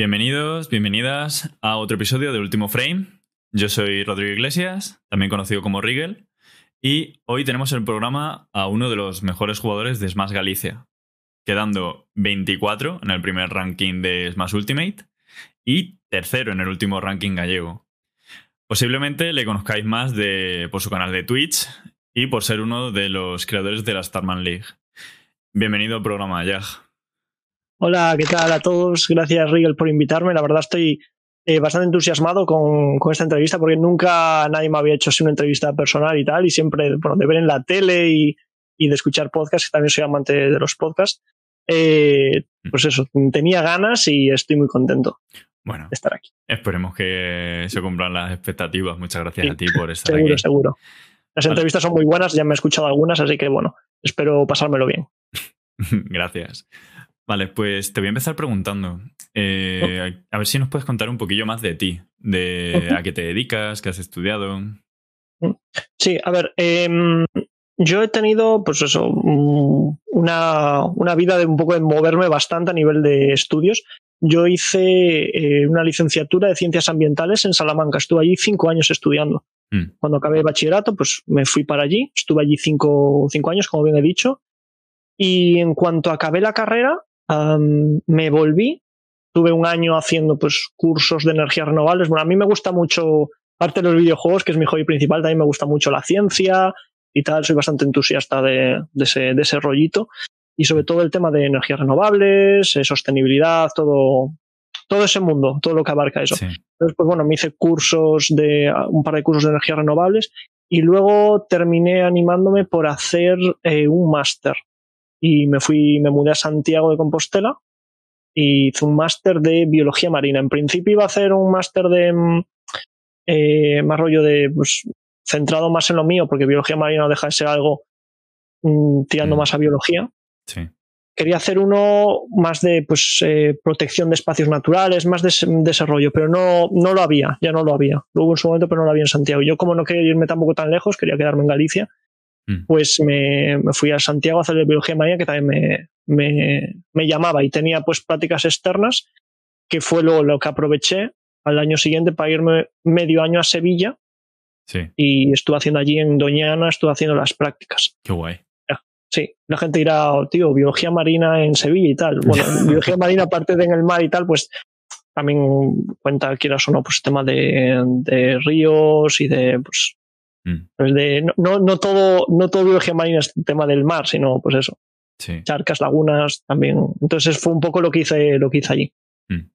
Bienvenidos, bienvenidas a otro episodio de Último Frame. Yo soy Rodrigo Iglesias, también conocido como Rigel, y hoy tenemos el programa a uno de los mejores jugadores de Smash Galicia, quedando 24 en el primer ranking de Smash Ultimate y tercero en el último ranking gallego. Posiblemente le conozcáis más de, por su canal de Twitch y por ser uno de los creadores de la Starman League. Bienvenido al programa, Yag. Hola, ¿qué tal a todos? Gracias, Rigel, por invitarme. La verdad estoy eh, bastante entusiasmado con, esta entrevista porque nunca nadie me había hecho así una entrevista personal y tal, y siempre, bueno, de ver en la tele y, de escuchar podcasts, que también soy amante de los podcasts. Eh, pues eso, tenía ganas y estoy muy contento bueno, de estar aquí. Esperemos que se cumplan las expectativas. Muchas gracias a ti por estar seguro, aquí. Seguro, seguro. Las entrevistas son muy buenas, ya me he escuchado algunas, así que bueno, espero pasármelo bien. gracias. Vale, pues te voy a empezar preguntando. Eh, a ver si nos puedes contar un poquillo más de ti, de a qué te dedicas, qué has estudiado. Mm. Sí, a ver, em, yo he tenido, pues eso, mm, una, una, vida de un poco de moverme bastante a nivel de estudios. Yo hice eh, una licenciatura de ciencias ambientales en Salamanca. Estuve allí cinco años estudiando. Mm. Cuando acabé el bachillerato, pues me fui para allí. Estuve allí cinco, cinco años, como bien he dicho. Y en cuanto acabé la carrera, me volví. Tuve un año haciendo pues cursos de energías renovables. Bueno, a mí me gusta mucho, parte de los videojuegos, que es mi hobby principal, también me gusta mucho la ciencia y tal. Soy bastante entusiasta de, ese, de ese rollito y sobre todo el tema de energías renovables, eh, sostenibilidad, todo, todo ese mundo, todo lo que abarca eso. Entonces, pues bueno, me hice cursos de, un par de cursos de energías renovables y luego terminé animándome por hacer eh, un máster. Y me fui, me mudé a Santiago de Compostela y hice un máster de biología marina. En principio iba a hacer un máster de mm, eh, más rollo de, pues, centrado más en lo mío, porque biología marina no deja de ser algo mm, tirando mm. más a biología. Sí quería hacer uno más de pues, eh, protección de espacios naturales, más de desarrollo, pero no, no lo había, ya no lo había. Lo hubo en su momento, pero no lo había en Santiago. Yo, como no quería irme tampoco tan lejos, quería quedarme en Galicia, mm. pues me, me, fui a Santiago a hacer de biología marina, que también me, me, me, llamaba y tenía pues prácticas externas, que fue lo, lo que aproveché al año siguiente para irme medio año a Sevilla. Sí. Y estuve haciendo allí en Doñana, estuve haciendo las prácticas. Qué guay. Sí, la gente dirá, oh, tío, biología marina en Sevilla y tal. Bueno, biología marina aparte de en el mar y tal, pues también cuenta, quieras o no, pues tema de, de ríos y de, pues, mm. pues de, no, no, todo, no todo biología marina es tema del mar, sino pues eso. Sí. Charcas, lagunas, también. Entonces fue un poco lo que hice, lo que hice allí. Mm.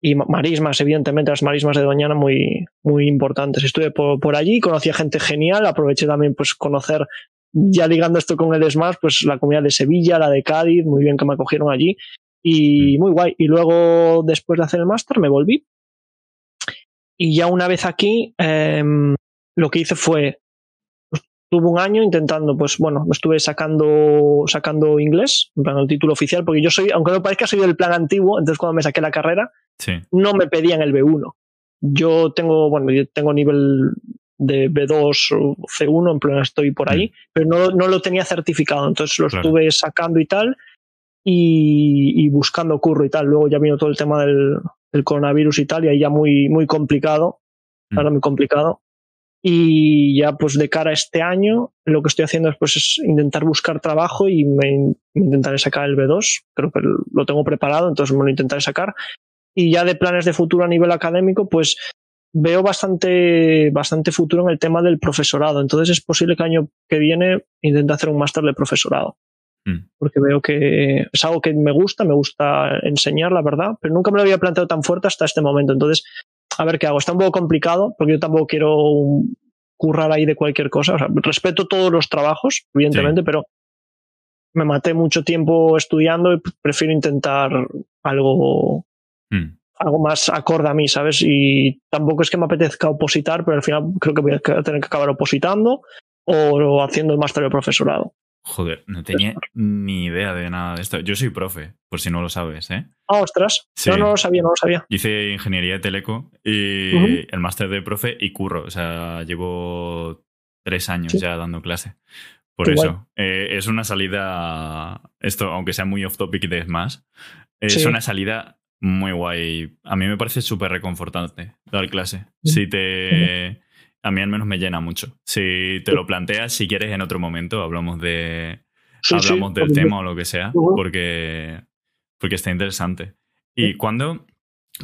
Y marismas, evidentemente, las marismas de Doñana muy, muy importantes. Estuve por, por allí, conocí a gente genial, aproveché también pues conocer ya ligando esto con el Smash, pues la comunidad de Sevilla, la de Cádiz, muy bien que me acogieron allí y mm. muy guay. Y luego, después de hacer el máster, me volví. Y ya una vez aquí, em, lo que hice fue, pues, tuve un año intentando, pues bueno, estuve sacando, sacando inglés, en plan el título oficial, porque yo soy, aunque no parezca, soy del plan antiguo, entonces cuando me saqué la carrera, no me pedían el B1. Yo tengo, bueno, yo tengo nivel de B2 o C1, en plan estoy por ahí, mm. pero no, no, lo tenía certificado, entonces lo estuve sacando y tal, y, buscando curro y tal. Luego ya vino todo el tema del, coronavirus y tal, y ahí ya muy, muy complicado, mm. ahora muy complicado. Y ya pues de cara a este año, lo que estoy haciendo es pues intentar buscar trabajo y me, intentaré sacar el B2, creo que lo tengo preparado, entonces me lo intentaré sacar. Y ya de planes de futuro a nivel académico, pues veo bastante, bastante futuro en el tema del profesorado. Entonces es posible que el año que viene intente hacer un máster de profesorado. Mm. Porque veo que es algo que me gusta, me gusta enseñar, la verdad, pero nunca me lo había planteado tan fuerte hasta este momento. Entonces, a ver qué hago. Está un poco complicado porque yo tampoco quiero currar ahí de cualquier cosa. O sea, respeto todos los trabajos, evidentemente, pero me maté mucho tiempo estudiando y prefiero intentar algo mm algo más acorde a mí, ¿sabes? Y tampoco es que me apetezca opositar, pero al final creo que voy a tener que acabar opositando o haciendo el máster de profesorado. Joder, no tenía ni idea de nada de esto. Yo soy profe, por si no lo sabes, ¿eh? Ah, ostras. No, no lo sabía, no lo sabía. Hice ingeniería de teleco y el máster de profe y curro. O sea, llevo tres años ya dando clase. Por eso. Eh, es una salida, esto, aunque sea muy off topic de más, es una salida muy guay. A mí me parece súper reconfortante dar clase. Si te. A mí al menos me llena mucho. Si te lo planteas, si quieres en otro momento, hablamos de. hablamos del tema o lo que sea, porque, porque está interesante. ¿Y cuándo,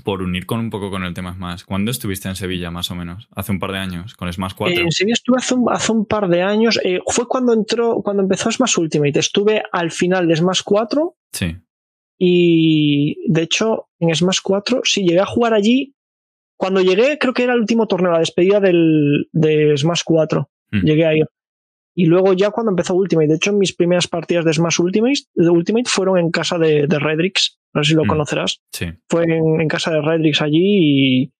por unir con un poco con el tema Smash, ¿cuándo estuviste en Sevilla más o menos? Hace un par de años, con Smash 4. en Sevilla estuve hace un, hace un par de años. Eh, fue cuando entró, cuando empezó Smash Ultimate. Estuve al final de Smash 4. Sí. Y de hecho, en Smash 4, sí, llegué a jugar allí. Cuando llegué, creo que era el último torneo, la despedida del, de Smash 4. Hmm. Llegué ahí. Y luego ya cuando empezó Ultimate, de hecho mis primeras partidas de Smash Ultimate, de Ultimate fueron en casa de, de Redrix, no sé si lo hmm. conocerás. Sí. Fue en, en, casa de Redrix allí y,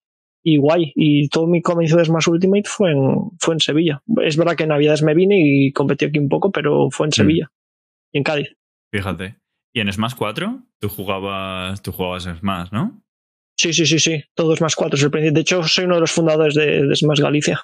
y, guay. Y todo mi comienzo de Smash Ultimate fue en, fue en Sevilla. Es verdad que en Navidades me vine y competí aquí un poco, pero fue en hmm. Sevilla y en Cádiz. Fíjate. ¿Y en Smash 4? Tú jugabas, tú jugabas en Smash, ¿no? Sí, sí, sí, sí. Todo Smash 4 De hecho, soy uno de los fundadores de, de Smash Galicia.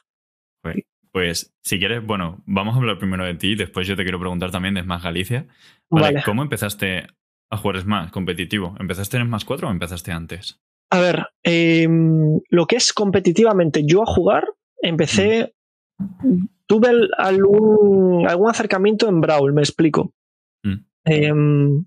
Pues, si quieres, bueno, vamos a hablar primero de ti, después yo te quiero preguntar también de Smash Galicia. Vale, ¿Cómo empezaste a jugar Smash competitivo? ¿Empezaste en Smash 4 o empezaste antes? A ver, em, lo que es competitivamente yo a jugar, empecé. Mm. Tuve algún, algún acercamiento en Brawl, me explico. Mm. Em,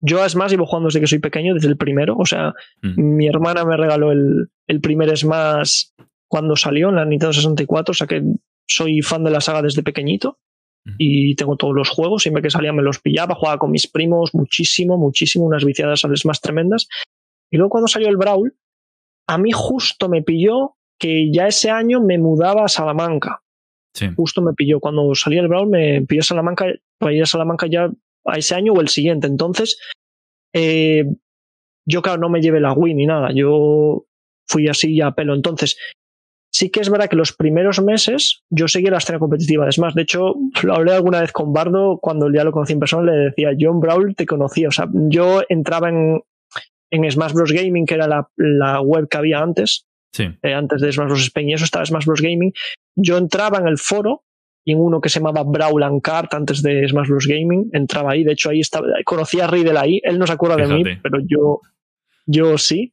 yo a Smash llevo jugando desde que soy pequeño, desde el primero. O sea, mm. mi hermana me regaló el, el, primer Smash cuando salió en la Nintendo 64. O sea que soy fan de la saga desde pequeñito. Mm. Y tengo todos los juegos. Siempre que salía me los pillaba, jugaba con mis primos muchísimo, muchísimo, unas viciadas al Smash tremendas. Y luego cuando salió el Brawl, a mí justo me pilló que ya ese año me mudaba a Salamanca. Sí. Justo me pilló. Cuando salía el Brawl me pilló a Salamanca. Para ir a Salamanca ya a ese año o el siguiente. Entonces, eh, yo claro, no me llevé la Wii ni nada. Yo fui así a pelo. Entonces, sí que es verdad que los primeros meses yo seguía la escena competitiva. Es más, de hecho, lo hablé alguna vez con Bardo cuando ya lo conocí en persona, le decía, John Brawl te conocía. O sea, yo entraba en, en Smash Bros. Gaming, que era la, la web que había antes. Sí. Eh, antes de Smash Bros. Spain y eso estaba Smash Bros. Gaming. Yo entraba en el foro y en uno que se llamaba Brawl and Kart antes de Smash Bros. Gaming, entraba ahí, de hecho ahí estaba, conocía a Riddle ahí, él no se acuerda de mí, pero yo, yo sí,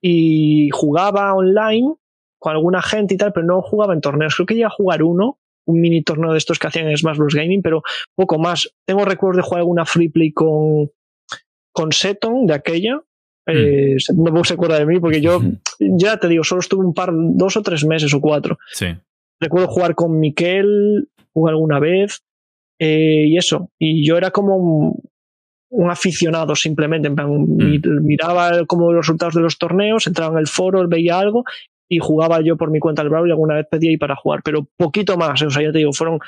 y jugaba online con alguna gente y tal, pero no jugaba en torneos, creo que iba a jugar uno, un mini torneo de estos que hacían en Smash Bros. Gaming, pero poco más. Tengo recuerdos de jugar alguna free play con, con Seton de aquella, eh, mm. no se acuerda de mí porque yo, ya te digo, solo estuve un par, dos o tres meses o cuatro. Sí. Recuerdo jugar con Miquel, jugué alguna vez eh, y eso. Y yo era como un, aficionado simplemente. Mm. Miraba como los resultados de los torneos, entraba en el foro, veía algo y jugaba yo por mi cuenta al Brawl y alguna vez pedía ir para jugar, pero poquito más. O sea, ya te digo, fueron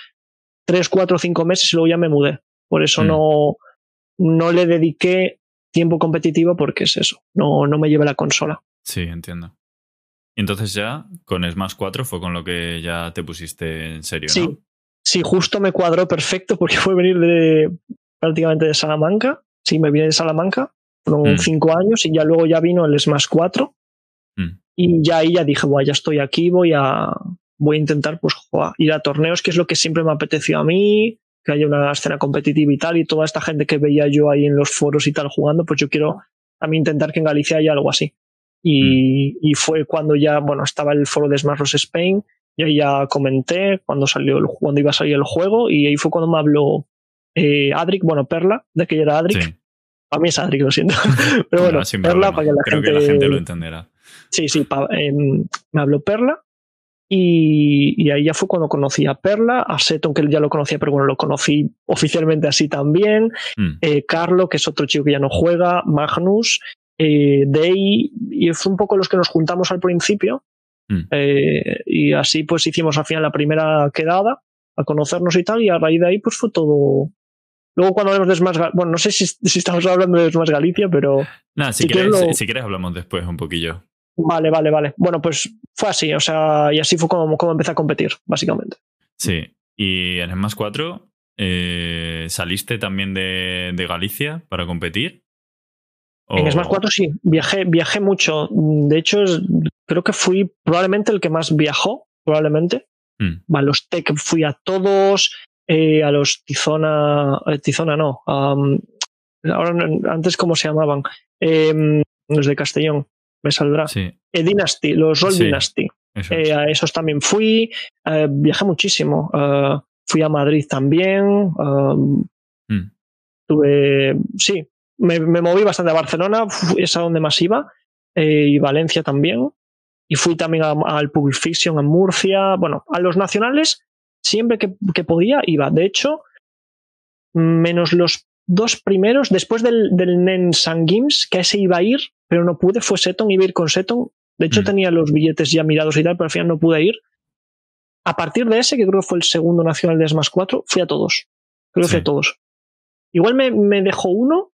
tres, cuatro, cinco meses y luego ya me mudé. Por eso mm. no, no le dediqué tiempo competitivo porque es eso, no, no me llevé la consola. Sí, entiendo. Y entonces ya con Smash 4 fue con lo que ya te pusiste en serio, sí, ¿no? Sí, justo me cuadró perfecto porque fue venir de prácticamente de Salamanca. Sí, me vine de Salamanca, fueron mm. cinco años y ya luego ya vino el Smash 4. Mm. Y ya ahí ya dije, bueno, ya estoy aquí, voy a, voy a intentar pues ir a torneos, que es lo que siempre me apeteció a mí, que haya una escena competitiva y tal, y toda esta gente que veía yo ahí en los foros y tal jugando, pues yo quiero a mí intentar que en Galicia haya algo así. Y, y, fue cuando ya, bueno, estaba el foro de Smash Bros. Spain, y ahí ya comenté cuando salió el, cuando iba a salir el juego, y ahí fue cuando me habló eh, Adric, bueno, Perla, de que era Adric. A mí es Adric, lo siento. Pero bueno, Perla para que la Creo gente. Que la gente lo entenderá. Sí, sí, em, me habló Perla. Y, y, ahí ya fue cuando conocí a Perla, a Seton, que ya lo conocía, pero bueno, lo conocí oficialmente así también. Mm. Eh, Carlo, que es otro chico que ya no juega, Magnus, eh, Day, y fue un poco los que nos juntamos al principio. Mm. Eh, y así pues hicimos al final la primera quedada a conocernos y tal, y a raíz de ahí pues fue todo. Luego cuando hablamos de Smash bueno, no sé si, si estamos hablando de Smash Galicia, pero... Nada, si, quieres, si quieres hablamos después un poquillo. Vale, vale, vale. Bueno, pues fue así, o sea, y así fue como, como empecé a competir, básicamente. Sí, y en Smash 4 eh, saliste también de, de Galicia para competir. En Smash 4 sí, viajé, viajé mucho. De hecho, creo que fui probablemente el que más viajó, probablemente. Mm. A los Tech fui a todos, eh, a los Tizona, eh, Tizona no, ahora antes cómo se llamaban. Em, los de Castellón, me saldrá. Sí, Eh, Dynasty, los Roll Sí. Dynasty. eso es. a esos también fui, viajé muchísimo. fui a Madrid también. eh, Mm. tuve, sí, me, me moví bastante a Barcelona, es a donde más iba, eh, y Valencia también. Y fui también a- al Public Fiction en Murcia. Bueno, a los nacionales, siempre que, que podía, iba. De hecho, menos los dos primeros, después del, del Nen San Games, que a ese iba a ir, pero no pude, fue Seton, iba a ir con Seton. De hecho, Mm. tenía los billetes ya mirados y tal, pero al final no pude ir. A partir de ese, que creo que fue el segundo nacional de Smash 4, fui a todos. Creo que fui a todos. Igual me, me dejó uno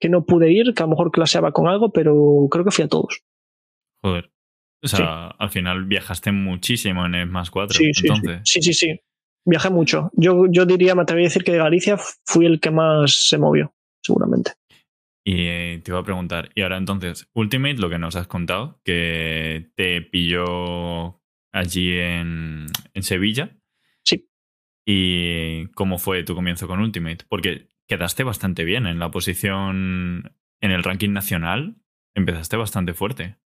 que no pude ir, que a lo mejor claseaba con algo, pero creo que fui a todos. Joder. O sea, al final viajaste muchísimo en el más 4. Sí, sí, sí. entonces. sí, sí, sí. Viajé mucho. Yo, yo diría, me atrevería a decir que de Galicia fui el que más se movió, seguramente. Y eh, te iba a preguntar, y ahora entonces, Ultimate, lo que nos has contado, que te pilló allí en, en Sevilla. Sí. ¿Y cómo fue tu comienzo con Ultimate? Porque quedaste bastante bien en la posición en el ranking nacional, empezaste bastante fuerte.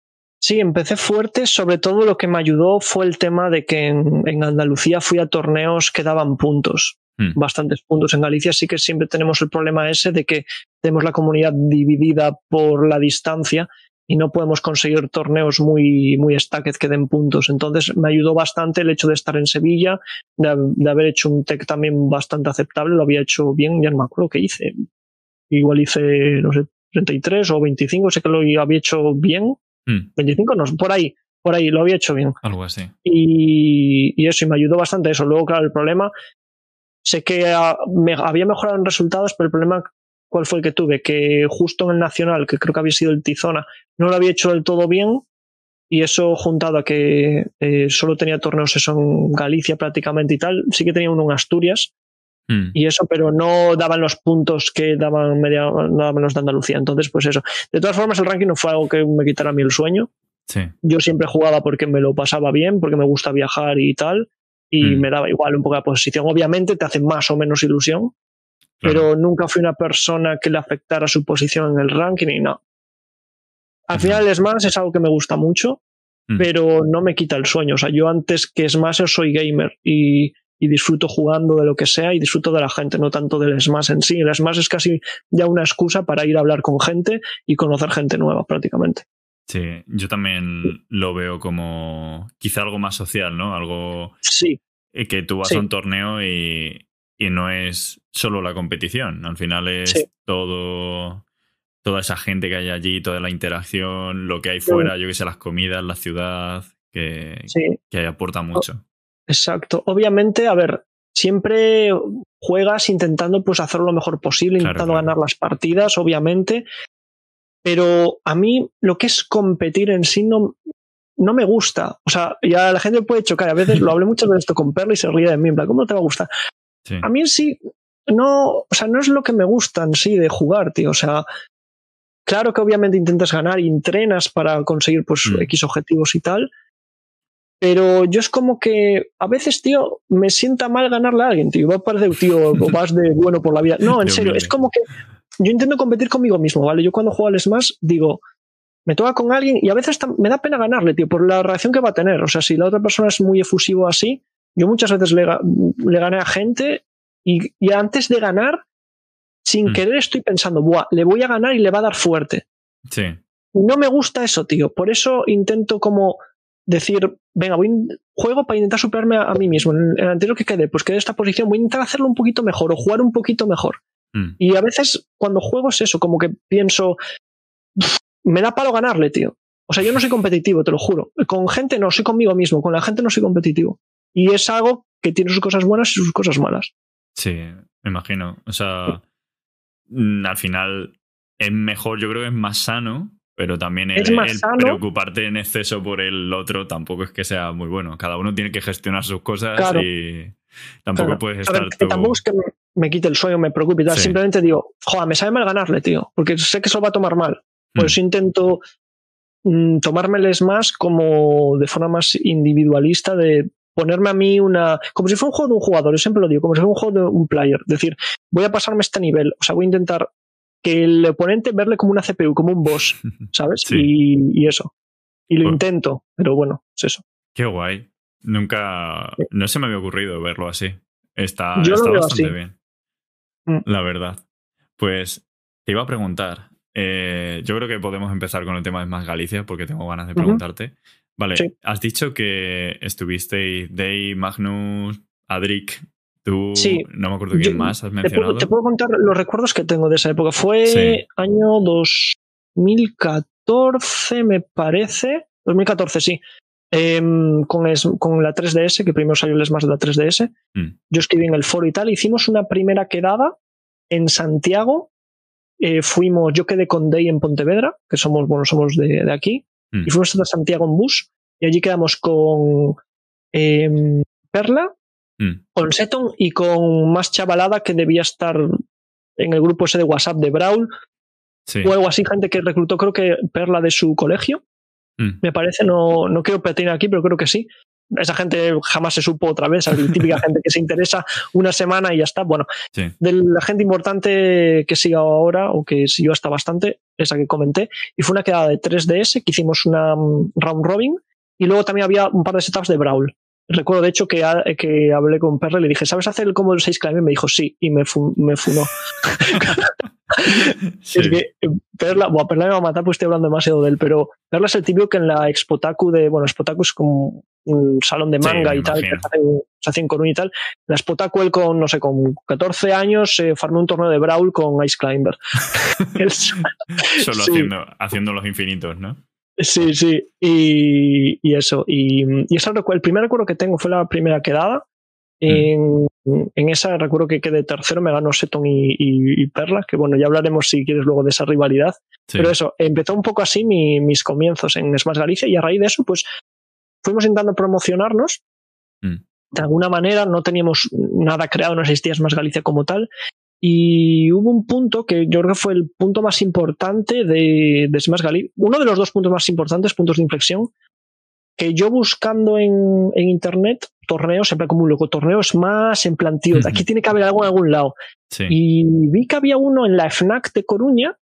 Sí, empecé fuerte. Sobre todo lo que me ayudó fue el tema de que en, en Andalucía fui a torneos que daban puntos. Hmm. bastantes puntos. En Galicia sí que siempre tenemos el problema ese de que tenemos la comunidad dividida por la distancia y no podemos conseguir torneos muy, muy stacked que den puntos. Entonces me ayudó bastante el hecho de estar en Sevilla, de, de haber hecho un tech también bastante aceptable, lo había hecho bien, ya no me acuerdo qué hice. Igual hice, no sé, 33 o 25, sé que lo había hecho bien. Hmm, 25 no, por ahí, por ahí, lo había hecho bien. algo así. Y, y eso, y me ayudó bastante eso. Luego, claro, el problema, sé que ah, me, había mejorado en resultados, pero el problema, ¿cuál fue el que tuve? Que justo en el Nacional, que creo que había sido el Tizona, no lo había hecho del todo bien. Y eso juntado a que eh, solo tenía torneos eso en Galicia prácticamente y tal, sí que tenía uno en Asturias Hmm, y eso, pero no daban los puntos que daban, media, no daban los de Andalucía. Entonces, pues eso. De todas formas, el ranking no fue algo que me quitara a mí el sueño Sí. yo siempre jugaba porque me lo pasaba bien, porque me gusta viajar y tal, y Mm. me daba igual un poco la posición. Obviamente te hace más o menos ilusión. Pero nunca fui una persona que le afectara su posición en el ranking y no. Al final Smash es algo que me gusta mucho, Mm. pero no me quita el sueño. O sea, yo antes que Smash soy gamer y, y disfruto jugando de lo que sea y disfruto de la gente, no tanto del Smash en sí. El Smash es casi ya una excusa para ir a hablar con gente y conocer gente nueva prácticamente. Sí, yo también lo veo como quizá algo más social, ¿no? Algo Sí, eh, que tú vas Sí. a un torneo y, y no es solo la competición. Al final es Sí. todo toda esa gente que hay allí, toda la interacción, lo que hay fuera, yo que sé, las comidas, la ciudad, que, sí. que aporta mucho. Exacto. Obviamente, a ver, siempre juegas intentando pues hacer lo mejor posible, Claro, intentando claro. ganar las partidas, obviamente. Pero a mí lo que es competir en sí no, no me gusta. O sea, ya la gente puede chocar. A veces lo hablé muchas veces esto con Perla y se ríe de mí. En plan, ¿cómo te va a gustar? Sí. A mí en sí no, o sea, no es lo que me gusta en sí de jugar, tío. O sea, claro que obviamente intentas ganar y entrenas para conseguir pues Mm. X objetivos y tal. Pero yo es como que a veces, tío, me sienta mal ganarle a alguien, tío. Va a parecer, tío, o vas de bueno por la vida. No, en serio, es como que yo intento competir conmigo mismo, ¿vale? Yo cuando juego al Smash digo, me toca con alguien y a veces me da pena ganarle, tío, por la reacción que va a tener. O sea, si la otra persona es muy efusivo así, yo muchas veces le, le gané a gente y, y antes de ganar, sin Mm. querer estoy pensando, Buah, le voy a ganar y le va a dar fuerte. Sí, Y no me gusta eso, tío. Por eso intento como decir, venga, voy juego para intentar superarme a, a mí mismo. En el anterior que quedé, pues quedé en esta posición, voy a intentar hacerlo un poquito mejor o jugar un poquito mejor. Mm. Y a veces cuando juego es eso, como que pienso, "Pff, me da palo ganarle, tío. O sea, yo no soy competitivo, te lo juro. Con gente no, soy conmigo mismo. Con la gente no soy competitivo. Y es algo que tiene sus cosas buenas y sus cosas malas. Sí, me imagino. O sea, mm, al final es mejor, yo creo que es más sano, pero también el, preocuparte en exceso por el otro tampoco es que sea muy bueno. Cada uno tiene que gestionar sus cosas Claro. y tampoco Claro. puedes A estar que tú. tampoco es que me- me quite el sueño, me preocupe y tal. Sí. Simplemente digo, joder, me sabe mal ganarle, tío. Porque sé que se lo va a tomar mal. Por Mm. eso intento mm, tomármeles más como de forma más individualista, de ponerme a mí una. Como si fuera un juego de un jugador, yo siempre lo digo, como si fuera un juego de un player. Es decir, voy a pasarme este nivel, o sea, voy a intentar que el oponente verle como una CPU, como un boss, ¿sabes? Sí. Y, y eso. Y lo Pues- intento, pero bueno, es eso. Qué guay. Nunca. No se me había ocurrido verlo así. Está, Yo bastante así. bien. Mm. La verdad. Pues te iba a preguntar. eh, yo creo que podemos empezar con el tema de Más Galicia porque tengo ganas de preguntarte. Vale, Sí. has dicho que estuvisteis Day, Magnus, Adric, tú, Sí. no me acuerdo quién Yo- más has Te mencionado. puedo, te puedo contar los recuerdos que tengo de esa época. Fue Sí. año 2014, me parece. 2014, sí. Em, con, es- con la 3DS, que primero salió el Smash de la 3DS. Mm. Yo escribí en el foro y tal. Hicimos una primera quedada en Santiago. Eh, fuimos, yo quedé con Day en Pontevedra, que somos, bueno, somos de, de aquí. Mm. Y fuimos hasta Santiago en bus. Y allí quedamos con em, Perla, Mm, con Seton y con más chavalada que debía estar en el grupo ese de WhatsApp de Brawl Sí. o algo así, gente que reclutó, creo que Perla de su colegio, Mm, me parece, no, no quiero petir aquí, pero creo que sí. Esa gente jamás se supo otra vez, la típica gente que se interesa una semana y ya está. Bueno, sí. de la gente importante que siga ahora o que siguió hasta bastante, esa que comenté, y fue una quedada de 3DS que hicimos una mm, round robin y luego también había un par de setups de Brawl. Recuerdo de hecho que, ha- que hablé con Perla y le dije, ¿sabes hacer el combo del 6 climb? Y me dijo, sí, y me, fu- me funó. Sí. Es que eh, Perla, bueno, Perla me va a matar porque estoy hablando demasiado de él, pero Perla es el típico que en la Expotaku de, bueno, Expotaku es como un salón de manga y tal, que se hace, se hace en Coruña y tal. La Expotaku él con, no sé, con 14 años se farmó un torneo de Brawl con Ice Climber. Solo sí. haciendo, haciendo los infinitos, ¿no? Sí, sí, y, y eso. Y, y eso recu- el primer recuerdo que tengo fue la primera quedada. En, en esa recuerdo que quedé tercero, me ganó Seton y, Perla, que bueno, ya hablaremos si quieres luego de esa rivalidad. Sí. Pero eso, empezó un poco así mi- mis comienzos en Smash Galicia y a raíz de eso, pues fuimos intentando promocionarnos. Mm. De alguna manera no teníamos nada creado, no existía Smash Galicia como tal. Y hubo un punto que yo creo que fue el punto más importante de, de Smash Galicia, uno de los dos puntos más importantes, puntos de inflexión, que yo buscando en, en internet torneos, plan como un loco, torneos más, en plan, tío, Ujú. aquí tiene que haber algo en algún lado. Sí. Y vi que había uno en la FNAC de Coruña,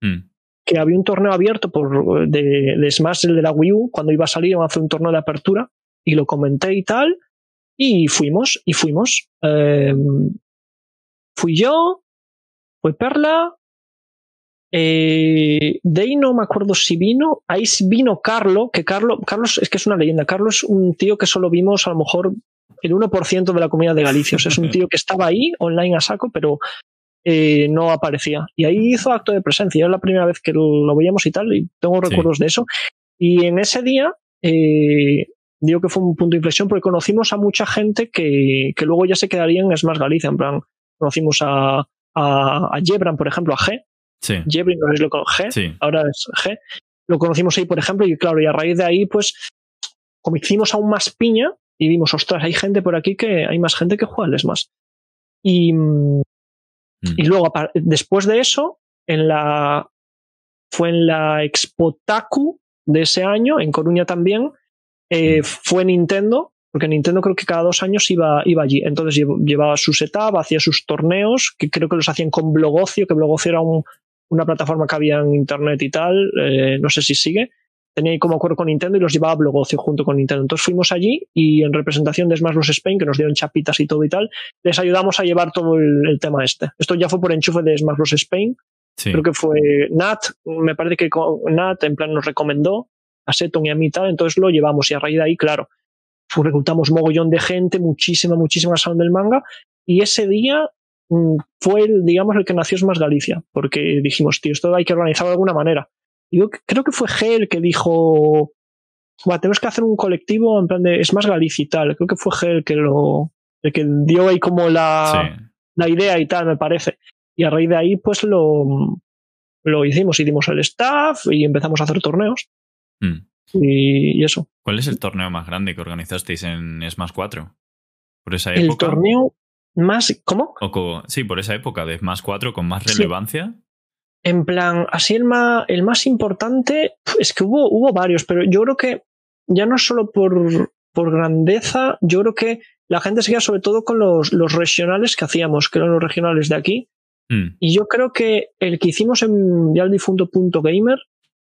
Mm, que había un torneo abierto por, de, de Smash, el de la Wii U, cuando iba a salir, iban a hacer un torneo de apertura, y lo comenté y tal, y fuimos, y fuimos. Eh, fui yo, fue Perla, eh, de ahí no me acuerdo si vino, ahí vino Carlo, que Carlo, Carlos es que es una leyenda, Carlos es un tío que solo vimos a lo mejor el 1% de la comunidad de Galicia, o sea, es un tío que estaba ahí online a saco, pero eh, no aparecía. Y ahí hizo acto de presencia, era la primera vez que lo, veíamos y tal, y tengo Sí. recuerdos de eso. Y en ese día, eh, digo que fue un punto de inflexión porque conocimos a mucha gente que, que luego ya se quedaría en Smash Galicia, en plan, conocimos a, a, a Jebran, por ejemplo, a G, sí. Jebran, no si lo conoce, G, Sí. ahora es G, lo conocimos ahí, por ejemplo, y claro, y a raíz de ahí, pues, como hicimos aún más piña, y vimos, ostras, hay gente por aquí que hay más gente que juega al Smash. Y, mm, Mm. y luego, apar- después de eso, en la fue en la Expo Taku de ese año, en Coruña también, eh, Mm. fue Nintendo, porque Nintendo creo que cada dos años iba, iba allí. Entonces llev- llevaba su setup, hacía sus torneos, que creo que los hacían con Blogocio, que Blogocio era un- una plataforma que había en internet y tal, eh, no sé si sigue. Tenía ahí como acuerdo con Nintendo y los llevaba a Blogocio junto con Nintendo. Entonces fuimos allí y en representación de Smash Bros. Spain, que nos dieron chapitas y todo y tal, les ayudamos a llevar todo el, el tema este. Esto ya fue por enchufe de Smash Bros. Spain, Sí. creo que fue Nat, me parece que Nat en plan nos recomendó a Seton y a mí y tal, entonces lo llevamos y a raíz de ahí, claro, reclutamos mogollón de gente, muchísima, muchísima salón del manga y ese día mm, fue el, digamos, el que nació Smash Galicia, porque dijimos, tío, esto hay que organizarlo de alguna manera. Y yo creo que fue G el que dijo, "Buah, tenemos que hacer un colectivo en plan de Smash Galicia y tal. Creo que fue G el que lo, el que dio ahí como la, Sí. la idea y tal, me parece. Y a raíz de ahí, pues lo, lo hicimos, hicimos el staff y empezamos a hacer torneos Mm. Y, y eso. ¿Cuál es el torneo más grande que organizasteis en Smash 4? ¿Por esa El época? torneo más, ¿cómo? O sí, por esa época de Smash 4 con más Sí. relevancia. En plan, así el más, el más importante, es que hubo, hubo varios, pero yo creo que ya no solo por, por grandeza, yo creo que la gente seguía sobre todo con los, los regionales que hacíamos, que eran los regionales de aquí, Mm, Y yo creo que el que hicimos en ya el difunto punto gamer,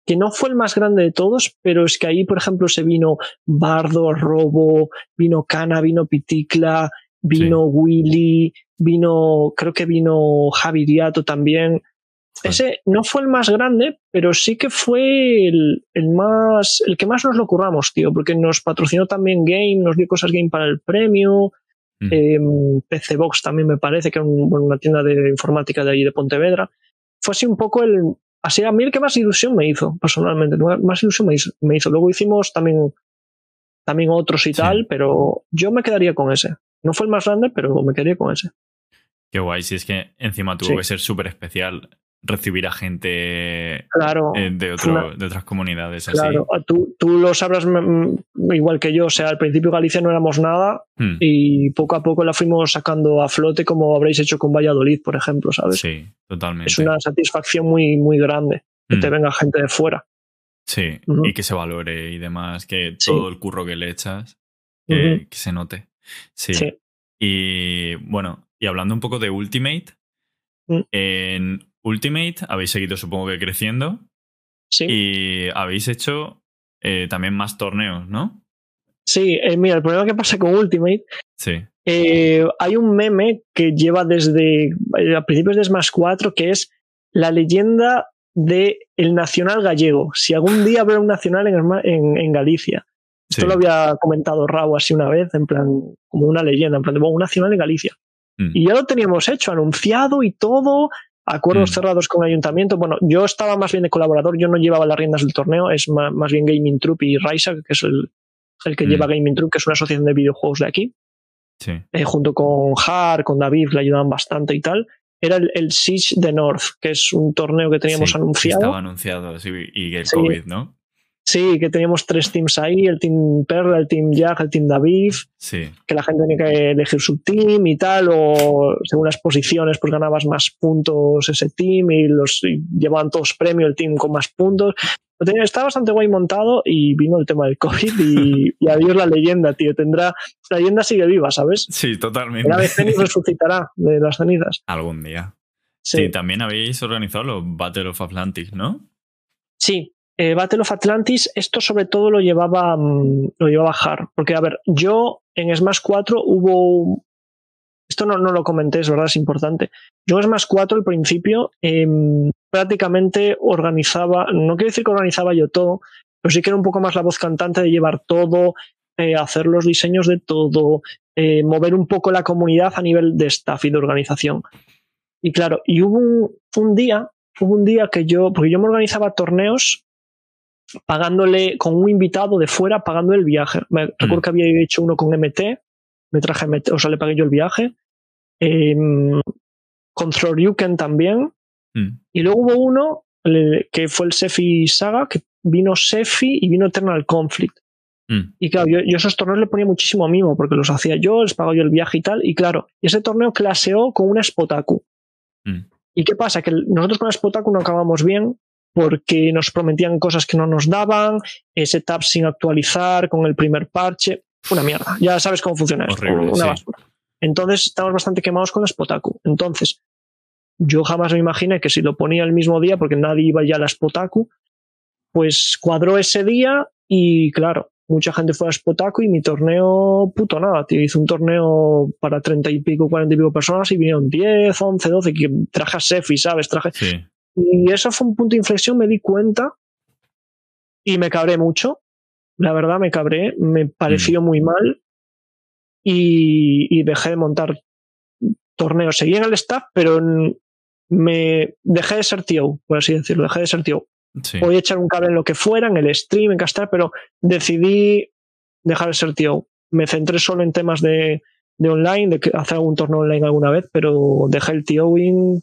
que no fue el más grande de todos, pero es que ahí, por ejemplo, se vino Bardo, Robo, vino Cana, vino Piticla, vino Willy, vino, creo que vino Javi Diato también. Ese no fue el más grande, pero sí que fue el, el más, el que más nos lo curramos, tío, porque nos patrocinó también Game, nos dio cosas Game para el premio, mm. eh, PC Box también me parece, que era un- una tienda de informática de ahí de Pontevedra. Fue así un poco el. Así a mí el que más ilusión me hizo, personalmente. Más ilusión me hizo. me hizo. Luego hicimos también, también otros y Sí. tal, pero yo me quedaría con ese. No fue el más grande, pero me quedaría con ese. Qué guay, si es que encima tuvo Sí. que ser súper especial recibir a gente Claro. eh, de, otro- Claro. de otras comunidades. Claro, tú, tú lo sabrás igual que yo. O sea, al principio Galicia no éramos nada Mm, y poco a poco la fuimos sacando a flote, como habréis hecho con Valladolid, por ejemplo, ¿sabes? Sí, totalmente. Es una satisfacción muy, muy grande que te venga gente de fuera. Sí, y que se valore y demás, que Sí. todo el curro que le echas, que, se note. Sí. Sí. Y bueno, y hablando un poco de Ultimate, Mm. en Ultimate habéis seguido supongo que creciendo Sí. y habéis hecho eh, también más torneos, ¿no? Sí, eh, mira, el problema que pasa con Ultimate, Sí. eh, hay un meme que lleva desde eh, a principios de Smash 4 que es la leyenda de el nacional gallego. Si algún día habrá un nacional en, en, en Galicia. Esto Sí. lo había comentado Raúl así una vez, en plan, como una leyenda, en plan de bueno, un nacional en Galicia. Mm. Y ya lo teníamos hecho, anunciado y todo, acuerdos Mm. cerrados con ayuntamiento. Bueno, yo estaba más bien de colaborador, yo no llevaba las riendas del torneo, es más, bien Gaming Troop y Raisa, que es el, el que Mm. lleva Gaming Troop, que es una asociación de videojuegos de aquí, Sí. eh, junto con Har, con David, le ayudaban bastante y tal. Era el, el Siege de North, que es un torneo que teníamos Sí, anunciado. Estaba anunciado, sí, y el Sí. COVID, ¿no? Sí, que teníamos tres teams ahí, el Team Perla, el Team Jack, el Team David, Sí. que la gente tenía que elegir su team y tal, o según las posiciones, pues ganabas más puntos ese team y los y llevaban todos premio el team con más puntos. Tenía, está bastante guay montado y vino el tema del COVID y, y adiós la leyenda, tío. Tendrá, la leyenda sigue viva, ¿sabes? Sí, totalmente. La vez resucitará de las cenizas. Algún día. Sí, Sí, también habéis organizado los Battle of Atlantic, ¿no? sí. Eh, Battle of Atlantis, esto sobre todo lo llevaba, mm, lo llevaba Har. Porque, a ver, yo en Smash 4 hubo. Esto no, no lo comenté, es verdad, es importante. Yo en Smash 4 al principio em, prácticamente organizaba, no quiero decir que organizaba yo todo, pero sí que era un poco más la voz cantante de llevar todo, eh, hacer los diseños de todo, eh, mover un poco la comunidad a nivel de staff y de organización. Y claro, y hubo un, un día, hubo un día que yo, porque yo me organizaba torneos pagándole con un invitado de fuera, pagando el viaje. Me recuerdo que había hecho uno con MT, me traje MT, o sea, le pagué yo el viaje. Em, con Thoryuken también. Mm. Y luego hubo uno que fue el Sefi Saga, que vino Sefi y vino Eternal Conflict. Mm. Y claro, yo, yo esos torneos le ponía muchísimo mimo porque los hacía yo, les pagaba yo el viaje y tal. Y claro, ese torneo claseó con una Spotaku. Mm. ¿Y qué pasa? Que nosotros con la Spotaku no acabamos bien porque nos prometían cosas que no nos daban, setups sin actualizar, con el primer parche. Una mierda. Ya sabes cómo funciona esto. Horrible, Una sí. basura. Entonces estamos bastante quemados con la Spotaku. Entonces, yo jamás me imaginé que si lo ponía el mismo día, porque nadie iba ya a la Spotaku, pues cuadró ese día y claro, mucha gente fue a Spotaku y mi torneo, puto nada, tío. Hice un torneo para treinta y pico, cuarenta y pico personas y vinieron 10, 11, 12, que traje a Sefi, ¿sabes? Traje... Sí. Y eso fue un punto de inflexión, me di cuenta y me cabré mucho. La verdad, me cabré, me pareció muy mal y, y dejé de montar torneos. Seguí en el staff, pero me dejé de ser tío, por así decirlo, dejé de ser tío. Sí. Podía echar un cable en lo que fuera, en el stream, en castar, pero decidí dejar de ser tío. Me centré solo en temas de, de online, de hacer algún torneo online alguna vez, pero dejé el TOing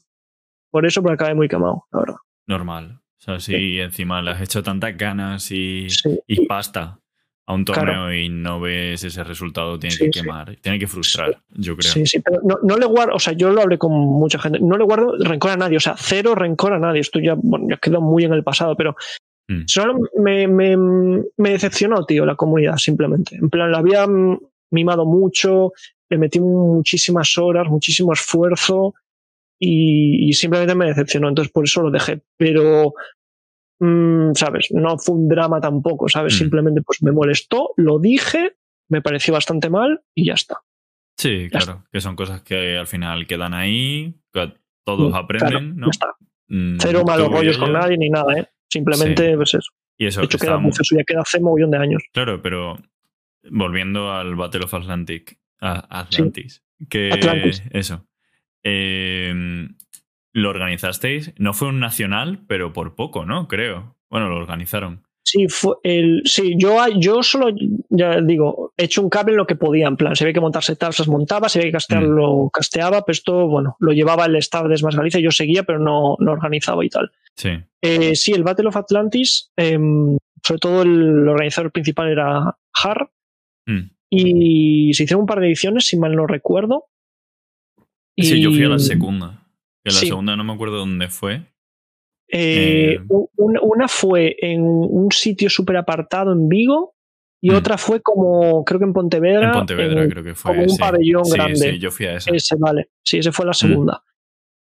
por eso, porque acabé muy quemado, la verdad. Normal. O sea, si encima le has hecho tantas ganas y, Sí. y pasta a un torneo Claro. y no ves ese resultado, tiene Sí, que sí. quemar, tiene que frustrar, yo creo. Sí, sí, pero no, no le guardo, o sea, yo lo hablé con mucha gente, no le guardo rencor a nadie, o sea, cero rencor a nadie. Esto ya, bueno, ya quedó muy en el pasado, pero Mm. solo me, me, me decepcionó, tío, la comunidad, simplemente. En plan, la había mm, mimado mucho, le metí muchísimas horas, muchísimo esfuerzo y, simplemente me decepcionó, entonces por eso lo dejé. Pero, mm, ¿sabes? No fue un drama tampoco, ¿sabes? Mm. Simplemente pues me molestó, lo dije, me pareció bastante mal y ya está. Sí, Ya claro, que son cosas que al final quedan ahí, que todos Mm, aprenden, claro, ¿no? ya está. Mm, Cero malos rollos con nadie ni nada, ¿eh? Simplemente, pues eso. Y eso, De hecho, queda mucho, eso ya queda hace mogollón de años. Claro, pero volviendo al Battle of Atlantic, a Atlantis, que Atlantis. eso. Eh, lo organizasteis, no fue un nacional, pero por poco, ¿no? Creo. Bueno, lo organizaron. Sí, fue el, sí yo, yo solo, ya digo, he hecho un cable en lo que podía, en plan, si había que montar setups, las montaba, si había que castear, Mm. lo casteaba, pero esto, bueno, lo llevaba el staff de Smash Galicia, yo seguía, pero no, no organizaba y tal. Sí. Eh, sí, el Battle of Atlantis, em, sobre todo el organizador principal era Har, Mm. y se hicieron un par de ediciones, si mal no recuerdo. Sí, yo fui a la Y- segunda. Que la Sí. segunda no me acuerdo dónde fue. Eh, Eh, una, una fue en un sitio súper apartado en Vigo y Mm. otra fue como, creo que en Pontevedra. En Pontevedra en- creo que fue. como un sí. pabellón Sí, grande. Sí, yo fui a esa. Ese, vale. Sí, ese Mm. fue la segunda.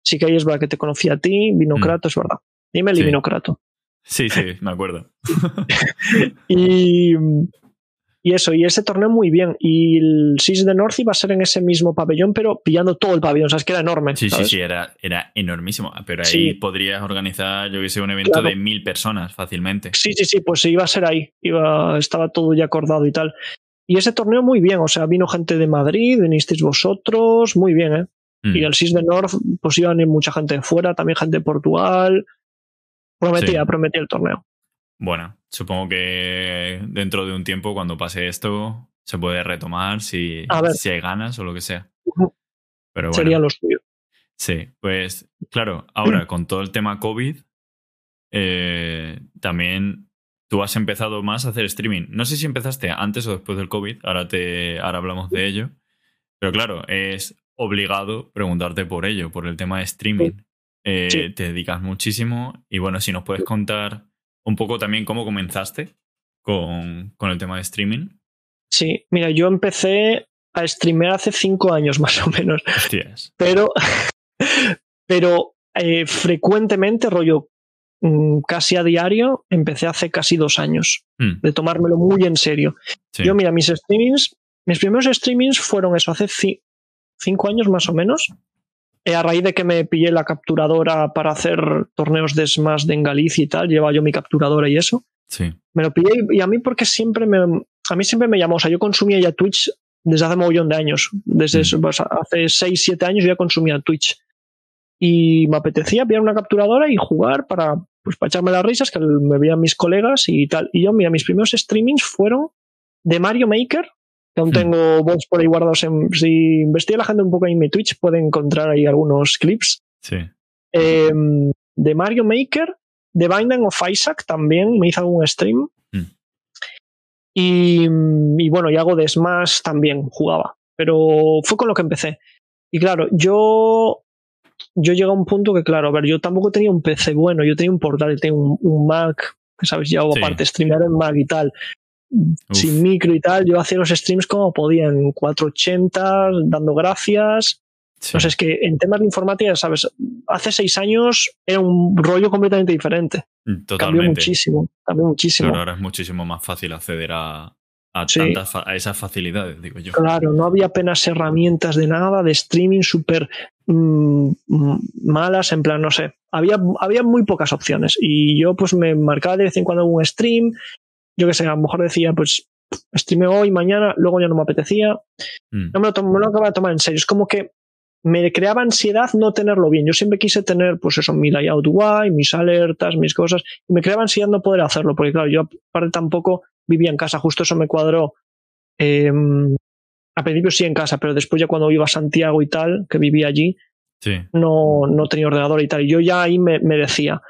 Sí que ahí es verdad que te conocí a ti, Vinocrato, es verdad. Dime el. Vinocrato. Sí, sí, me acuerdo. Y, y eso, y ese torneo muy bien. Y el Six de North iba a ser en ese mismo pabellón, pero pillando todo el pabellón, o sea, es que era enorme. Sí, sí, ¿sabes? sí, era, era enormísimo. Pero ahí Sí. podrías organizar, yo que sé, un evento Claro. de mil personas fácilmente. Sí, sí, sí, pues iba a ser ahí. Iba, estaba todo ya acordado y tal. Y ese torneo muy bien, o sea, vino gente de Madrid, vinisteis vosotros, muy bien, ¿eh? Mm. Y el SIS de North, pues iban mucha gente de fuera, también gente de Portugal. Prometía, Sí. prometía el torneo. Bueno, supongo que dentro de un tiempo, cuando pase esto, se puede retomar si, si hay ganas o lo que sea. Pero bueno, Sería lo suyo. sí, pues claro, ahora con todo el tema COVID, eh, también tú has empezado más a hacer streaming. No sé si empezaste antes o después del COVID, ahora, te, ahora hablamos de ello. Pero claro, es obligado preguntarte por ello, por el tema de streaming. Eh, Sí. Te dedicas muchísimo y bueno, si nos puedes contar un poco también cómo comenzaste con, con el tema de streaming. Sí, mira, yo empecé a streamear hace cinco años más o menos, Hostias. pero, pero eh, frecuentemente, rollo mm, casi a diario, empecé hace casi dos años, Mm, de tomármelo muy en serio. sí. Yo, mira, mis streamings, mis primeros streamings fueron eso, hace ci- cinco años más o menos. Eh, a raíz de que me pillé la capturadora para hacer torneos de Smash en Galicia y tal, llevaba yo mi capturadora y eso. sí. Me lo pillé y, y a mí porque siempre me, a mí siempre me llamó, o sea, yo consumía ya Twitch desde hace un montón de años, desde Mm. pues, hace 6, 7 años yo ya consumía Twitch. Y me apetecía pillar una capturadora y jugar para, pues, para echarme las risas que me veían mis colegas y tal. Y yo, mira, mis primeros streamings fueron de Mario Maker, aún Mm. tengo bots por ahí guardados en... Si investiga la gente un poco en mi Twitch, puede encontrar ahí algunos clips. Sí. Eh, de Mario Maker, de Binding of Isaac también me hizo algún stream. Mm. Y, y bueno, y algo de Smash también jugaba. Pero fue con lo que empecé. Y claro, yo, yo llegué a un punto que, claro, a ver, yo tampoco tenía un PC bueno, yo tenía un portátil, tenía un, un Mac, que sabes, ya hago Sí. aparte, streamear en Mac y tal. Sin micro y tal, yo hacía los streams como podía, en 480, dando gracias. sí. No sé, es que en temas de informática, ¿sabes? Hace seis años era un rollo completamente diferente. Cambió Totalmente. muchísimo, cambió muchísimo. Claro, ahora es muchísimo más fácil acceder a, a, Sí. tantas fa- a esas facilidades, digo yo. Claro, no había apenas herramientas de nada, de streaming súper mm, mm, malas, en plan, no sé. Había, había muy pocas opciones. Y yo, pues, me marcaba de vez en cuando un stream. Yo qué sé, a lo mejor decía, pues, streame hoy, mañana, luego ya no me apetecía. Mm, no me lo, tom- me lo acababa de tomar en serio. Es como que me creaba ansiedad no tenerlo bien. Yo siempre quise tener, pues eso, mi layout guay, mis alertas, mis cosas. Y me creaba ansiedad no poder hacerlo, porque claro, yo aparte tampoco vivía en casa. Justo eso me cuadró. eh, a principio sí en casa, pero después ya cuando iba a Santiago y tal, que vivía allí, Sí. no, no tenía ordenador y tal. Y yo ya ahí me, me decía,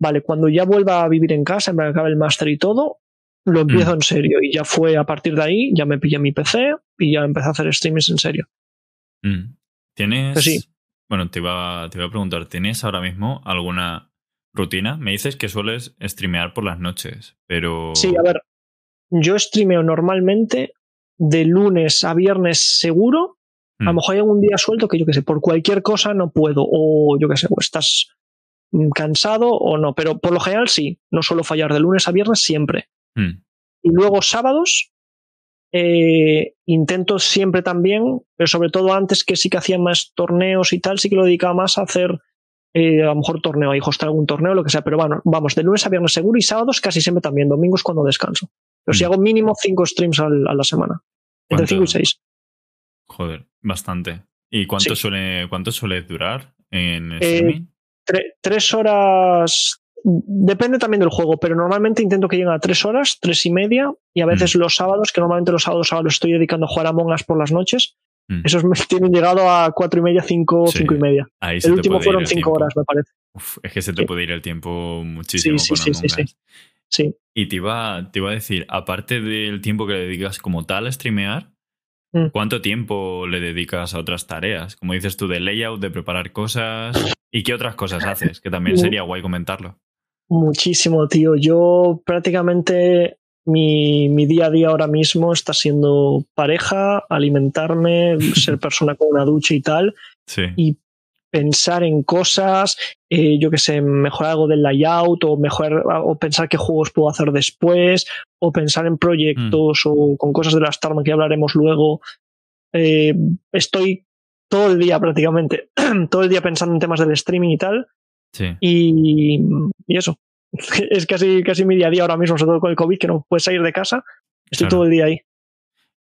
vale, cuando ya vuelva a vivir en casa, me acabe el máster y todo, lo empiezo en serio. Y ya fue a partir de ahí, ya me pillé mi PC y ya empecé a hacer streamings en serio. Mm. ¿Tienes. Pues sí. Bueno, te iba, te iba a preguntar, ¿tienes ahora mismo alguna rutina? Me dices que sueles streamear por las noches, pero. Sí, a ver, yo streameo normalmente de lunes a viernes seguro A lo Mm. mejor hay un día suelto que yo que sé, por cualquier cosa no puedo, o yo que sé, o estás mm, cansado o no, pero por lo general sí, no suelo fallar de lunes a viernes siempre. Mm. Y luego sábados eh, intento siempre también, pero sobre todo antes que sí que hacía más torneos y tal, sí que lo dedicaba más a hacer eh, a lo mejor torneo ahí, hostar algún torneo, lo que sea, pero bueno, vamos, de lunes a viernes seguro y sábados casi siempre también, domingos cuando descanso. Pero si Mm. hago mínimo cinco streams al- a la semana, entre. 5 y 6. Joder, bastante. ¿Y cuánto, Sí. suele, cuánto suele durar en Eh, streaming? tres horas. Depende también del juego, pero normalmente intento que lleguen a tres horas, tres y media, y a veces los sábados, que normalmente los sábados ahora lo estoy dedicando a jugar a Mongas por las noches, Mm. esos me tienen llegado a cuatro y media, cinco, Sí. cinco y media. Ahí El último fueron el cinco tiempo. horas, me parece. Uf, es que se te Sí. puede ir el tiempo muchísimo Sí, con sí, sí, Among sí, Us. Sí. Y te iba, te iba a decir, aparte del tiempo que le dedicas como tal a streamear, Mm. ¿cuánto tiempo le dedicas a otras tareas? Como dices tú, de layout, de preparar cosas. ¿Y qué otras cosas haces? Que también Mm. sería guay comentarlo. Muchísimo, tío. Yo prácticamente mi, mi día a día ahora mismo está siendo pareja, alimentarme, ser persona con una ducha y tal. Sí. y pensar en cosas, eh, yo que sé, mejorar algo del layout o mejorar o pensar qué juegos puedo hacer después o pensar en proyectos o con cosas de las Starman que hablaremos luego. Eh, estoy todo el día prácticamente, todo el día pensando en temas del streaming y tal sí. y, y eso. Es casi, casi mi día a día ahora mismo, sobre todo con el COVID, que no puedes salir de casa. Estoy Claro. todo el día ahí.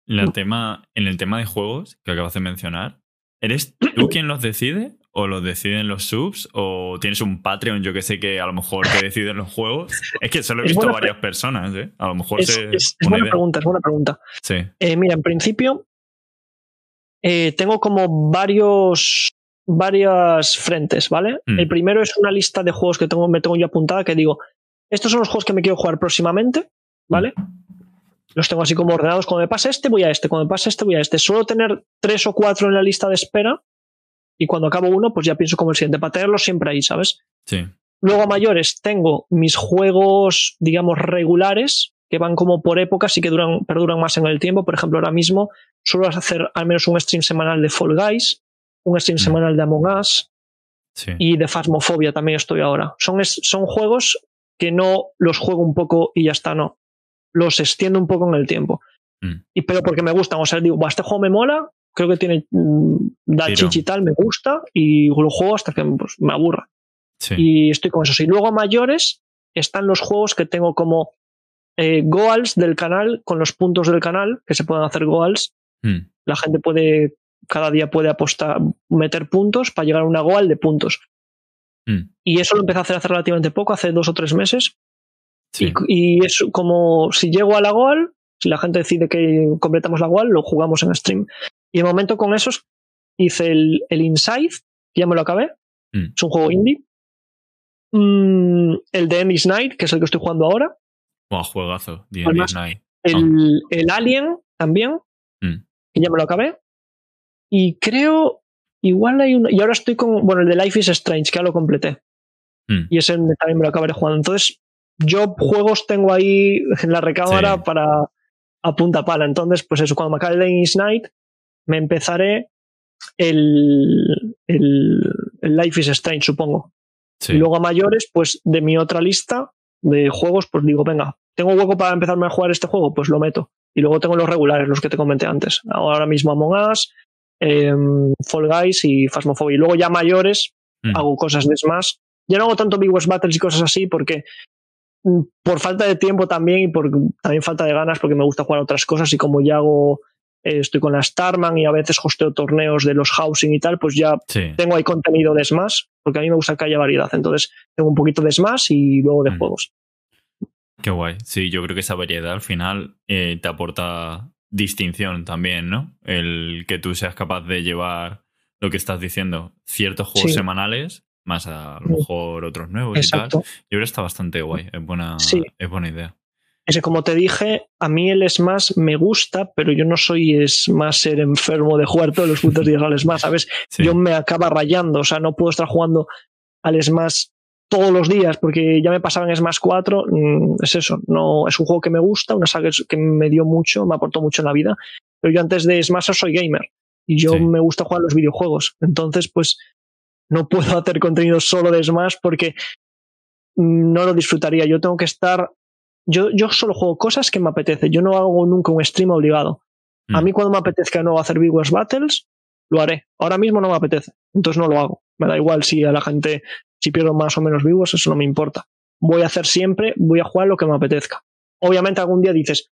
En el, tema, en el tema de juegos que acabas de mencionar, ¿eres tú quien los decide? ¿O los deciden los subs? ¿O tienes un Patreon, yo que sé, que a lo mejor te deciden los juegos? Es que solo he visto varias personas, ¿eh? A lo mejor Es, se. es- buena idea. pregunta, es buena pregunta. Sí. Eh, mira, en principio eh, tengo como varios varias frentes, ¿vale? Mm. El primero es una lista de juegos que tengo, me tengo yo apuntada que digo, estos son los juegos que me quiero jugar próximamente, ¿vale? Los tengo así como ordenados. Cuando me pase este, voy a este. Cuando me pase este, voy a este. Suelo tener tres o cuatro en la lista de espera. Y cuando acabo uno, pues ya pienso como el siguiente. Para tenerlos siempre ahí, ¿sabes? Sí. Luego a mayores tengo mis juegos, digamos, regulares, que van como por épocas y que duran, perduran más en el tiempo. Por ejemplo, ahora mismo suelo hacer al menos un stream semanal de Fall Guys, un stream Mm. semanal de Among Us Sí. y de Phasmophobia también estoy ahora. Son, es- son juegos que no los juego un poco y ya está, no. Los extiendo un poco en el tiempo. Mm. Y pero porque me gustan, o sea, digo, "Buah, este juego me mola, creo que tiene mm, da chichi y tal, me gusta y lo juego hasta que pues, me aburra sí. y estoy con eso. Y luego a mayores están los juegos que tengo como eh, goals del canal, con los puntos del canal, que se pueden hacer goals. Mm. La gente puede, cada día puede apostar, meter puntos para llegar a una goal de puntos. Mm. Y eso lo empecé a hacer hace relativamente poco, hace dos o tres meses. Sí. Y, y es como si llego a la goal, si la gente decide que completamos la goal, lo jugamos en stream. Y de momento con esos hice el, el Inside, que ya me lo acabé. Mm. Es un juego indie. Mm, el de Emmy's Night, que es el que estoy jugando ahora. Buah, juegazo. The Además, Endless Night. El, el Alien también, Mm. que ya me lo acabé. Y creo, igual hay uno. Y ahora estoy con, bueno, el de Life is Strange, que ya lo completé. Mm. Y ese también me lo acabaré jugando. Entonces, yo juegos tengo ahí en la recámara Sí. para a punta pala. Entonces, pues eso, cuando me acabe Ladies Night, me empezaré el, el, el Life is Strange, supongo. Sí. Y luego a mayores, pues de mi otra lista de juegos, pues digo, venga, ¿tengo hueco para empezarme a jugar este juego? Pues lo meto. Y luego tengo los regulares, los que te comenté antes. Ahora mismo Among Us, em, Fall Guys y Phasmophobia. Y luego ya mayores, Mm. hago cosas de Smash. Ya no hago tanto Big West Battles y cosas así porque mm, por falta de tiempo también y por también falta de ganas porque me gusta jugar a otras cosas y como ya hago eh, estoy con la Starman y a veces hosteo torneos de los housing y tal, pues ya Sí. tengo ahí contenido de Smash porque a mí me gusta que haya variedad. Entonces tengo un poquito de Smash y luego de Mm. juegos. Qué guay. Sí, yo creo que esa variedad al final eh, te aporta distinción también, ¿no? El que tú seas capaz de llevar lo que estás diciendo, ciertos juegos Sí. semanales, más a lo mejor otros nuevos y Exacto. tal. Yo creo que está bastante guay. Es buena, Sí. es buena idea. Ese, como te dije, a mí el Smash me gusta, pero yo no soy Smasher enfermo de jugar todos los putos días al Smash, ¿sabes? Sí. Yo me acaba rayando, o sea, no puedo estar jugando al Smash todos los días porque ya me pasaba en Smash 4. mm, Es eso, no es un juego que me gusta, una saga que me dio mucho, me aportó mucho en la vida. Pero yo antes de Smash soy gamer. Y yo Sí. me gusta jugar los videojuegos. Entonces, pues no puedo hacer contenido solo de Smash porque no lo disfrutaría. Yo tengo que estar. Yo, yo solo juego cosas que me apetece. Yo no hago nunca un stream obligado. A Mm. mí cuando me apetezca no hacer Big Wars Battles, lo haré. Ahora mismo no me apetece. Entonces no lo hago. Me da igual si a la gente, si pierdo más o menos Wars, eso no me importa. Voy a hacer siempre, voy a jugar lo que me apetezca. Obviamente algún día dices,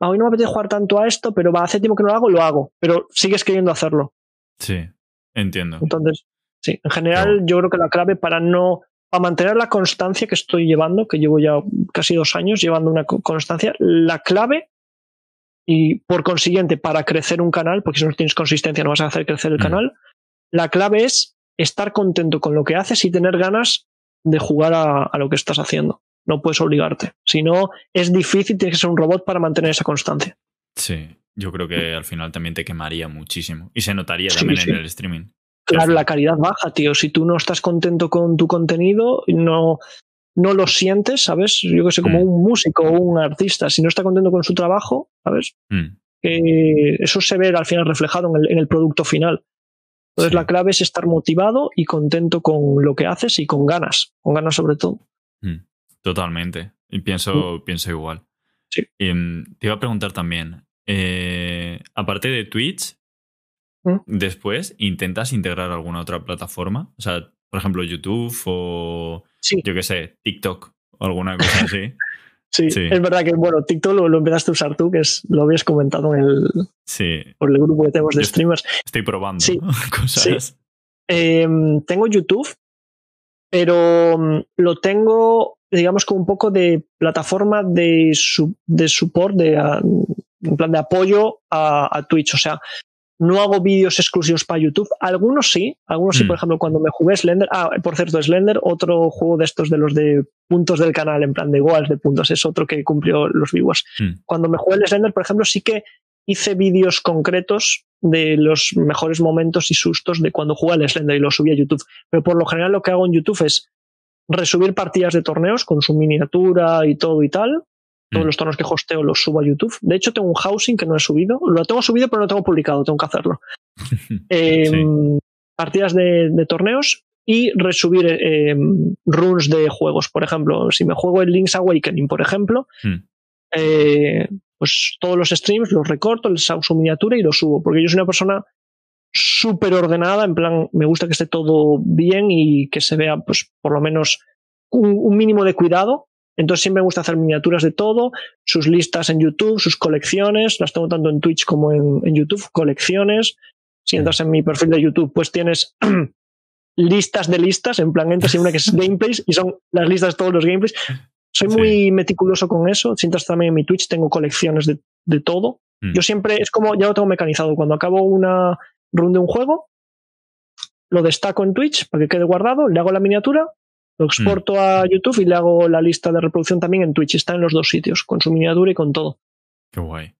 "Ah, hoy no me apetece jugar tanto a esto, pero va, hace tiempo que no lo hago, lo hago. Pero sigues queriendo hacerlo. Sí, entiendo. Entonces, sí, en general yo creo que la clave para no, para mantener la constancia que estoy llevando, que llevo ya casi dos años llevando una co- constancia, la clave y por consiguiente para crecer un canal, porque si no tienes consistencia no vas a hacer crecer el canal, la clave es estar contento con lo que haces y tener ganas de jugar a, a lo que estás haciendo. No puedes obligarte. Si no, es difícil, tienes que ser un robot para mantener esa constancia. Sí, yo creo que al final también te quemaría muchísimo. Y se notaría también sí. en el streaming. Claro, la calidad baja, tío. Si tú no estás contento con tu contenido, no, no lo sientes, ¿sabes? Yo que sé, como Mm. un músico o un artista, si no está contento con su trabajo, ¿sabes? Mm, eso se ve al final reflejado en el, en el producto final. Entonces Sí. la clave es estar motivado y contento con lo que haces y con ganas, con ganas sobre todo. mm, totalmente. Y pienso, pienso igual. Sí. Y, te iba a preguntar también, eh, aparte de Twitch, después, ¿intentas integrar alguna otra plataforma? O sea, por ejemplo, YouTube o Sí, yo qué sé, TikTok o alguna cosa así. sí, sí. Es verdad que, bueno, TikTok lo, lo empezaste a usar tú, que es, lo habías comentado en el, Sí, por el grupo que tenemos de Yo- streamers. estoy probando Sí, cosas. Eh, tengo YouTube, pero mm, lo tengo, digamos, como un poco de plataforma de, su, de support, de, ah, en plan de apoyo a, a Twitch. O sea, no hago vídeos exclusivos para YouTube. Algunos sí, algunos sí, Mm. por ejemplo, cuando me jugué Slender. Ah, por cierto, Slender, otro juego de estos de los de puntos del canal, en plan de goals de puntos, es otro que cumplió los viewers. Mm. Cuando me jugué el Slender, por ejemplo, sí que hice vídeos concretos de los mejores momentos y sustos de cuando jugué al Slender y los subí a YouTube. Pero por lo general lo que hago en YouTube es resubir partidas de torneos con su miniatura y todo y tal. Todos Mm. los torneos que hosteo los subo a YouTube. De hecho, tengo un housing que no he subido. Lo tengo subido, pero no lo tengo publicado. Tengo que hacerlo. Eh, Sí. Partidas de, de torneos y resubir eh, runes de juegos. Por ejemplo, si me juego el Link's Awakening, por ejemplo, Mm. eh, pues todos los streams los recorto, les hago su miniatura y los subo. Porque yo soy una persona súper ordenada, en plan, me gusta que esté todo bien y que se vea, pues, por lo menos un, un mínimo de cuidado. Entonces siempre me gusta hacer miniaturas de todo, sus listas en YouTube, sus colecciones, las tengo tanto en Twitch como en, en YouTube, colecciones. Si entras en mi perfil de YouTube, pues tienes listas de listas, en plan entras en una que es gameplays y son las listas de todos los gameplays. Soy Sí. muy meticuloso con eso. Si entras también en mi Twitch, tengo colecciones de, de todo. Mm. Yo siempre, es como, ya lo tengo mecanizado. Cuando acabo una run de un juego, lo destaco en Twitch para que quede guardado, le hago la miniatura, lo exporto a YouTube y le hago la lista de reproducción también en Twitch. Está en los dos sitios, con su miniatura y con todo. Qué guay.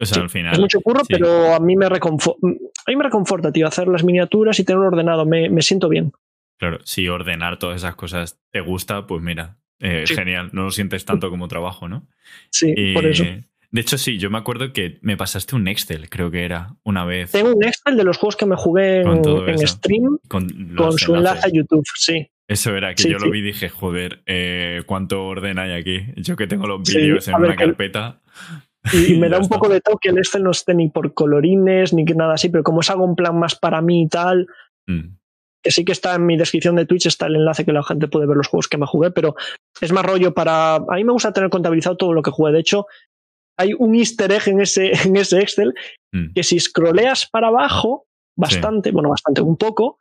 O sea, Sí, al final. Es mucho curro, sí. pero a mí me reconforta, a mí me reconforta, tío, hacer las miniaturas y tenerlo ordenado. Me, me siento bien. Claro, si ordenar todas esas cosas te gusta, pues mira, eh, Sí. genial. No lo sientes tanto como trabajo, ¿no? Sí, por eso. De hecho, sí, yo me acuerdo que me pasaste un Excel, creo que era, una vez. Tengo un Excel de los juegos que me jugué en, en stream con, con su enlace a YouTube, sí. Eso era, que Sí, yo lo vi y dije, joder, eh, cuánto orden hay aquí. Yo que tengo los Sí, vídeos en ver, una carpeta. Y, y me da un poco de toque el Excel no esté ni por colorines ni que nada así, pero como es algo en plan más para mí y tal, Mm, que sí que está en mi descripción de Twitch, está el enlace que la gente puede ver los juegos que me jugué, pero es más rollo para... A mí me gusta tener contabilizado todo lo que jugué. De hecho, hay un easter egg en ese, en ese Excel mm. que si scrolleas para abajo, bastante, bueno, bastante, un poco,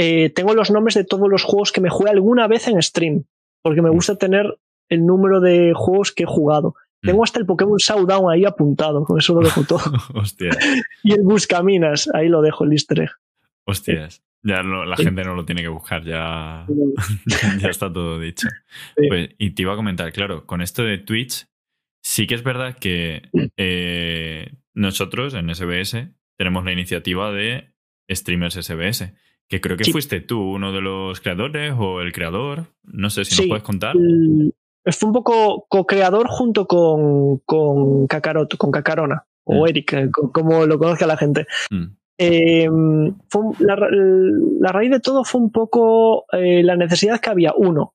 eh, tengo los nombres de todos los juegos que me jugué alguna vez en stream, porque me Mm. gusta tener el número de juegos que he jugado. Mm. Tengo hasta el Pokémon Showdown ahí apuntado, con eso lo dejo todo. Hostias, y el Buscaminas, ahí lo dejo el easter egg. hostias. Ya no- la Sí. gente no lo tiene que buscar, ya, ya está todo dicho. Sí. Pues, y te iba a comentar, claro, con esto de Twitch, sí que es verdad que eh, nosotros en SBS tenemos la iniciativa de Streamers SBS, que creo que Sí. fuiste tú uno de los creadores o el creador. No sé si nos puedes contar. Mm, Fue un poco co-creador junto con, con Kakaroto, con Kakarona, o Mm. Eric, eh, co- como lo conozca la gente. Mm. Eh, fue la, la raíz de todo fue un poco eh, la necesidad que había, uno,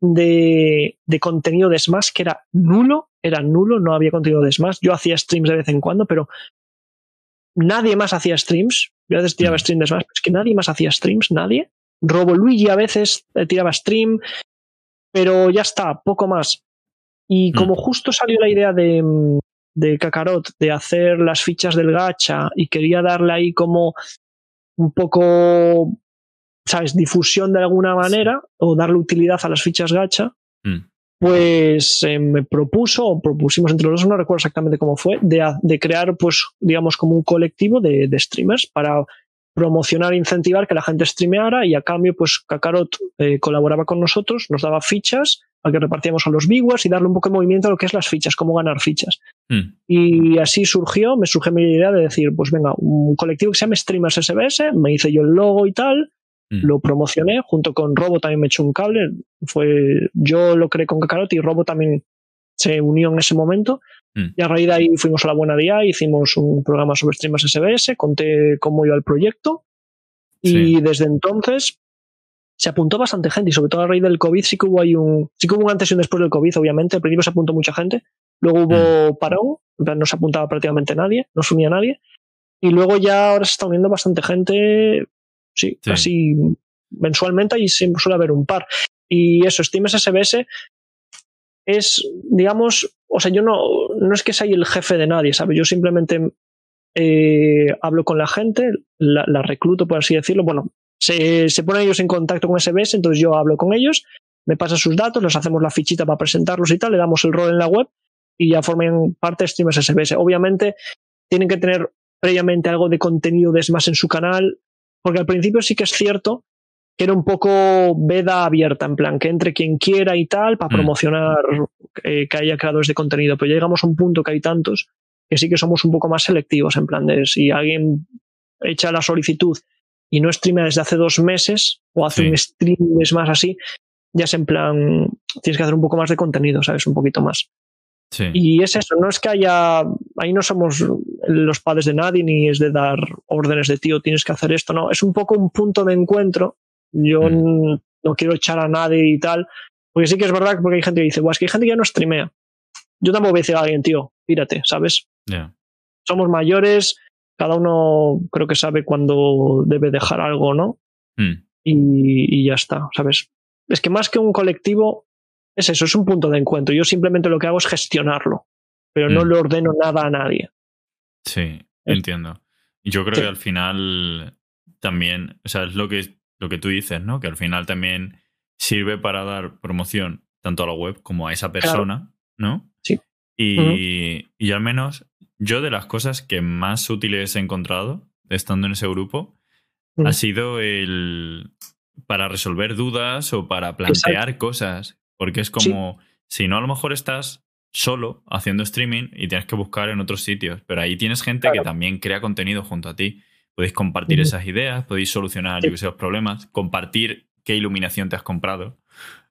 de, de contenido de Smash que era nulo, era nulo, no había contenido de Smash. Yo hacía streams de vez en cuando, pero nadie más hacía streams. Veces tiraba Mm. stream de Smash, pero es que nadie más hacía streams, nadie. Robo Luigi a veces eh, tiraba stream, pero ya está, poco más. Y Mm. como justo salió la idea de, mm, de Kakarot de hacer las fichas del gacha y quería darle ahí como un poco, ¿sabes?, difusión de alguna manera o darle utilidad a las fichas gacha, Mm. Pues eh, me propuso, o propusimos entre los dos, no recuerdo exactamente cómo fue, de, crear, pues, digamos, como un colectivo de, de streamers para promocionar e incentivar que la gente streameara y a cambio, pues, Kakarot eh, colaboraba con nosotros, nos daba fichas al que repartíamos a los viewers y darle un poco de movimiento a lo que es las fichas, cómo ganar fichas. Mm. Y así surgió, me surgió mi idea de decir, pues venga, un colectivo que se llama Streamers SBS, me hice yo el logo y tal, Mm. lo promocioné, junto con Robo también me echó un cable, fue, yo lo creé con Kakarot y Robo también se unió en ese momento. Mm. Y a raíz de ahí fuimos a la buena día, hicimos un programa sobre Streamers SBS, conté cómo iba el proyecto y Sí. desde entonces se apuntó bastante gente y sobre todo a raíz del COVID sí que hubo ahí un, sí que hubo un antes y un después del COVID, obviamente. Al principio se apuntó mucha gente, luego hubo parón, en plan, no se apuntaba prácticamente nadie, no se unía nadie. Y luego ya ahora se está uniendo bastante gente, sí, Sí. casi mensualmente y siempre suele haber un par. Y eso, Steam SSBS es, digamos, o sea, yo no, no es que sea el jefe de nadie, ¿sabes? Yo simplemente eh, hablo con la gente, la, la recluto, por así decirlo. Bueno, se, se ponen ellos en contacto con SBS, entonces yo hablo con ellos, me pasan sus datos, les hacemos la fichita para presentarlos y tal, le damos el rol en la web y ya forman parte de Streamers SBS. Obviamente tienen que tener previamente algo de contenido de Smash en su canal, porque al principio sí que es cierto que era un poco veda abierta, en plan, que entre quien quiera y tal, para Mm. promocionar eh, que haya creadores de contenido. Pero ya llegamos a un punto que hay tantos que sí que somos un poco más selectivos, en plan de si alguien echa la solicitud y no streama desde hace dos meses o hace Sí. un stream es más así, ya es en plan, tienes que hacer un poco más de contenido, ¿sabes? Un poquito más. Sí. Y es eso, no es que haya, ahí no somos los padres de nadie ni es de dar órdenes de tío, tienes que hacer esto, no, es un poco un punto de encuentro. Yo Mm. no quiero echar a nadie y tal, porque sí que es verdad porque hay gente que dice, "Buah, es que hay gente que ya no streamea. Yo tampoco voy a decir a alguien, tío, pírate, ¿sabes? Somos mayores, cada uno creo que sabe cuándo debe dejar algo, ¿no? Mm. y, y ya está, ¿sabes? Es que más que un colectivo, es eso, es un punto de encuentro. Yo simplemente lo que hago es gestionarlo, pero no Mm. le ordeno nada a nadie. Sí, entiendo. Yo creo Sí. que al final también, o sea, es lo que, lo que tú dices, ¿no? Que al final también sirve para dar promoción tanto a la web como a esa persona, ¿no? Sí. Y, y al menos yo de las cosas que más útiles he encontrado estando en ese grupo ha sido el para resolver dudas o para plantear cosas. Porque es como, si no, a lo mejor estás solo haciendo streaming y tienes que buscar en otros sitios. Pero ahí tienes gente que también crea contenido junto a ti. Podéis compartir esas ideas, podéis solucionar Sí. los problemas, compartir qué iluminación te has comprado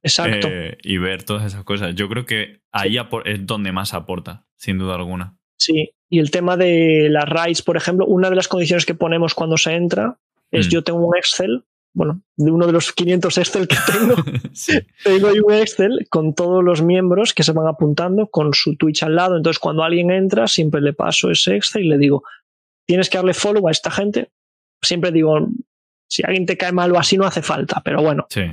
Exacto. eh, y ver todas esas cosas. Yo creo que ahí es donde más aporta, sin duda alguna. Sí. Y el tema de las raids, por ejemplo, una de las condiciones que ponemos cuando se entra es Mm. yo tengo un Excel, bueno, de uno de los 500 Excel que tengo, sí. tengo ahí un Excel con todos los miembros que se van apuntando con su Twitch al lado. Entonces, cuando alguien entra, siempre le paso ese Excel y le digo, tienes que darle follow a esta gente. Siempre digo, si alguien te cae mal o así, no hace falta, pero bueno, Sí.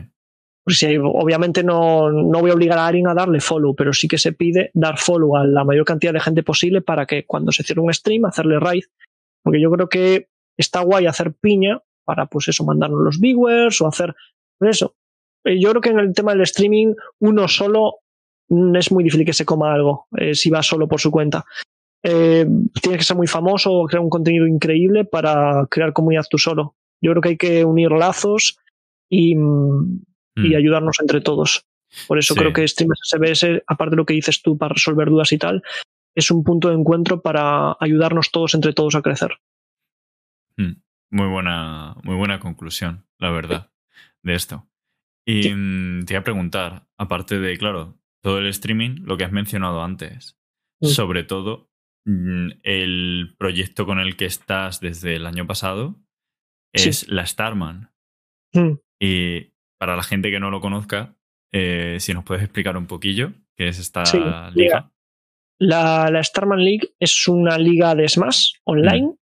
pues obviamente no, no voy a obligar a alguien a darle follow, pero sí que se pide dar follow a la mayor cantidad de gente posible para que cuando se cierre un stream, hacerle raid. Porque yo creo que está guay hacer piña para, pues eso, mandarnos los viewers o hacer pues eso. Eh, Yo creo que en el tema del streaming, uno solo mm, es muy difícil que se coma algo eh, si va solo por su cuenta. Eh, tienes que ser muy famoso o crear un contenido increíble para crear comunidad tú solo. Yo creo que hay que unir lazos y, mm, y Mm. ayudarnos entre todos. Por eso Sí. creo que Streamers SBS, aparte de lo que dices tú para resolver dudas y tal, es un punto de encuentro para ayudarnos todos entre todos a crecer. Mm. Muy buena, muy buena conclusión, la verdad, de esto. Y Sí. mm, te iba a preguntar, aparte de, claro, todo el streaming, lo que has mencionado antes, sobre todo mm, el proyecto con el que estás desde el año pasado es la Starman. Y para la gente que no lo conozca, eh, si nos puedes explicar un poquillo qué es esta liga. La, la Starman League es una liga de Smash online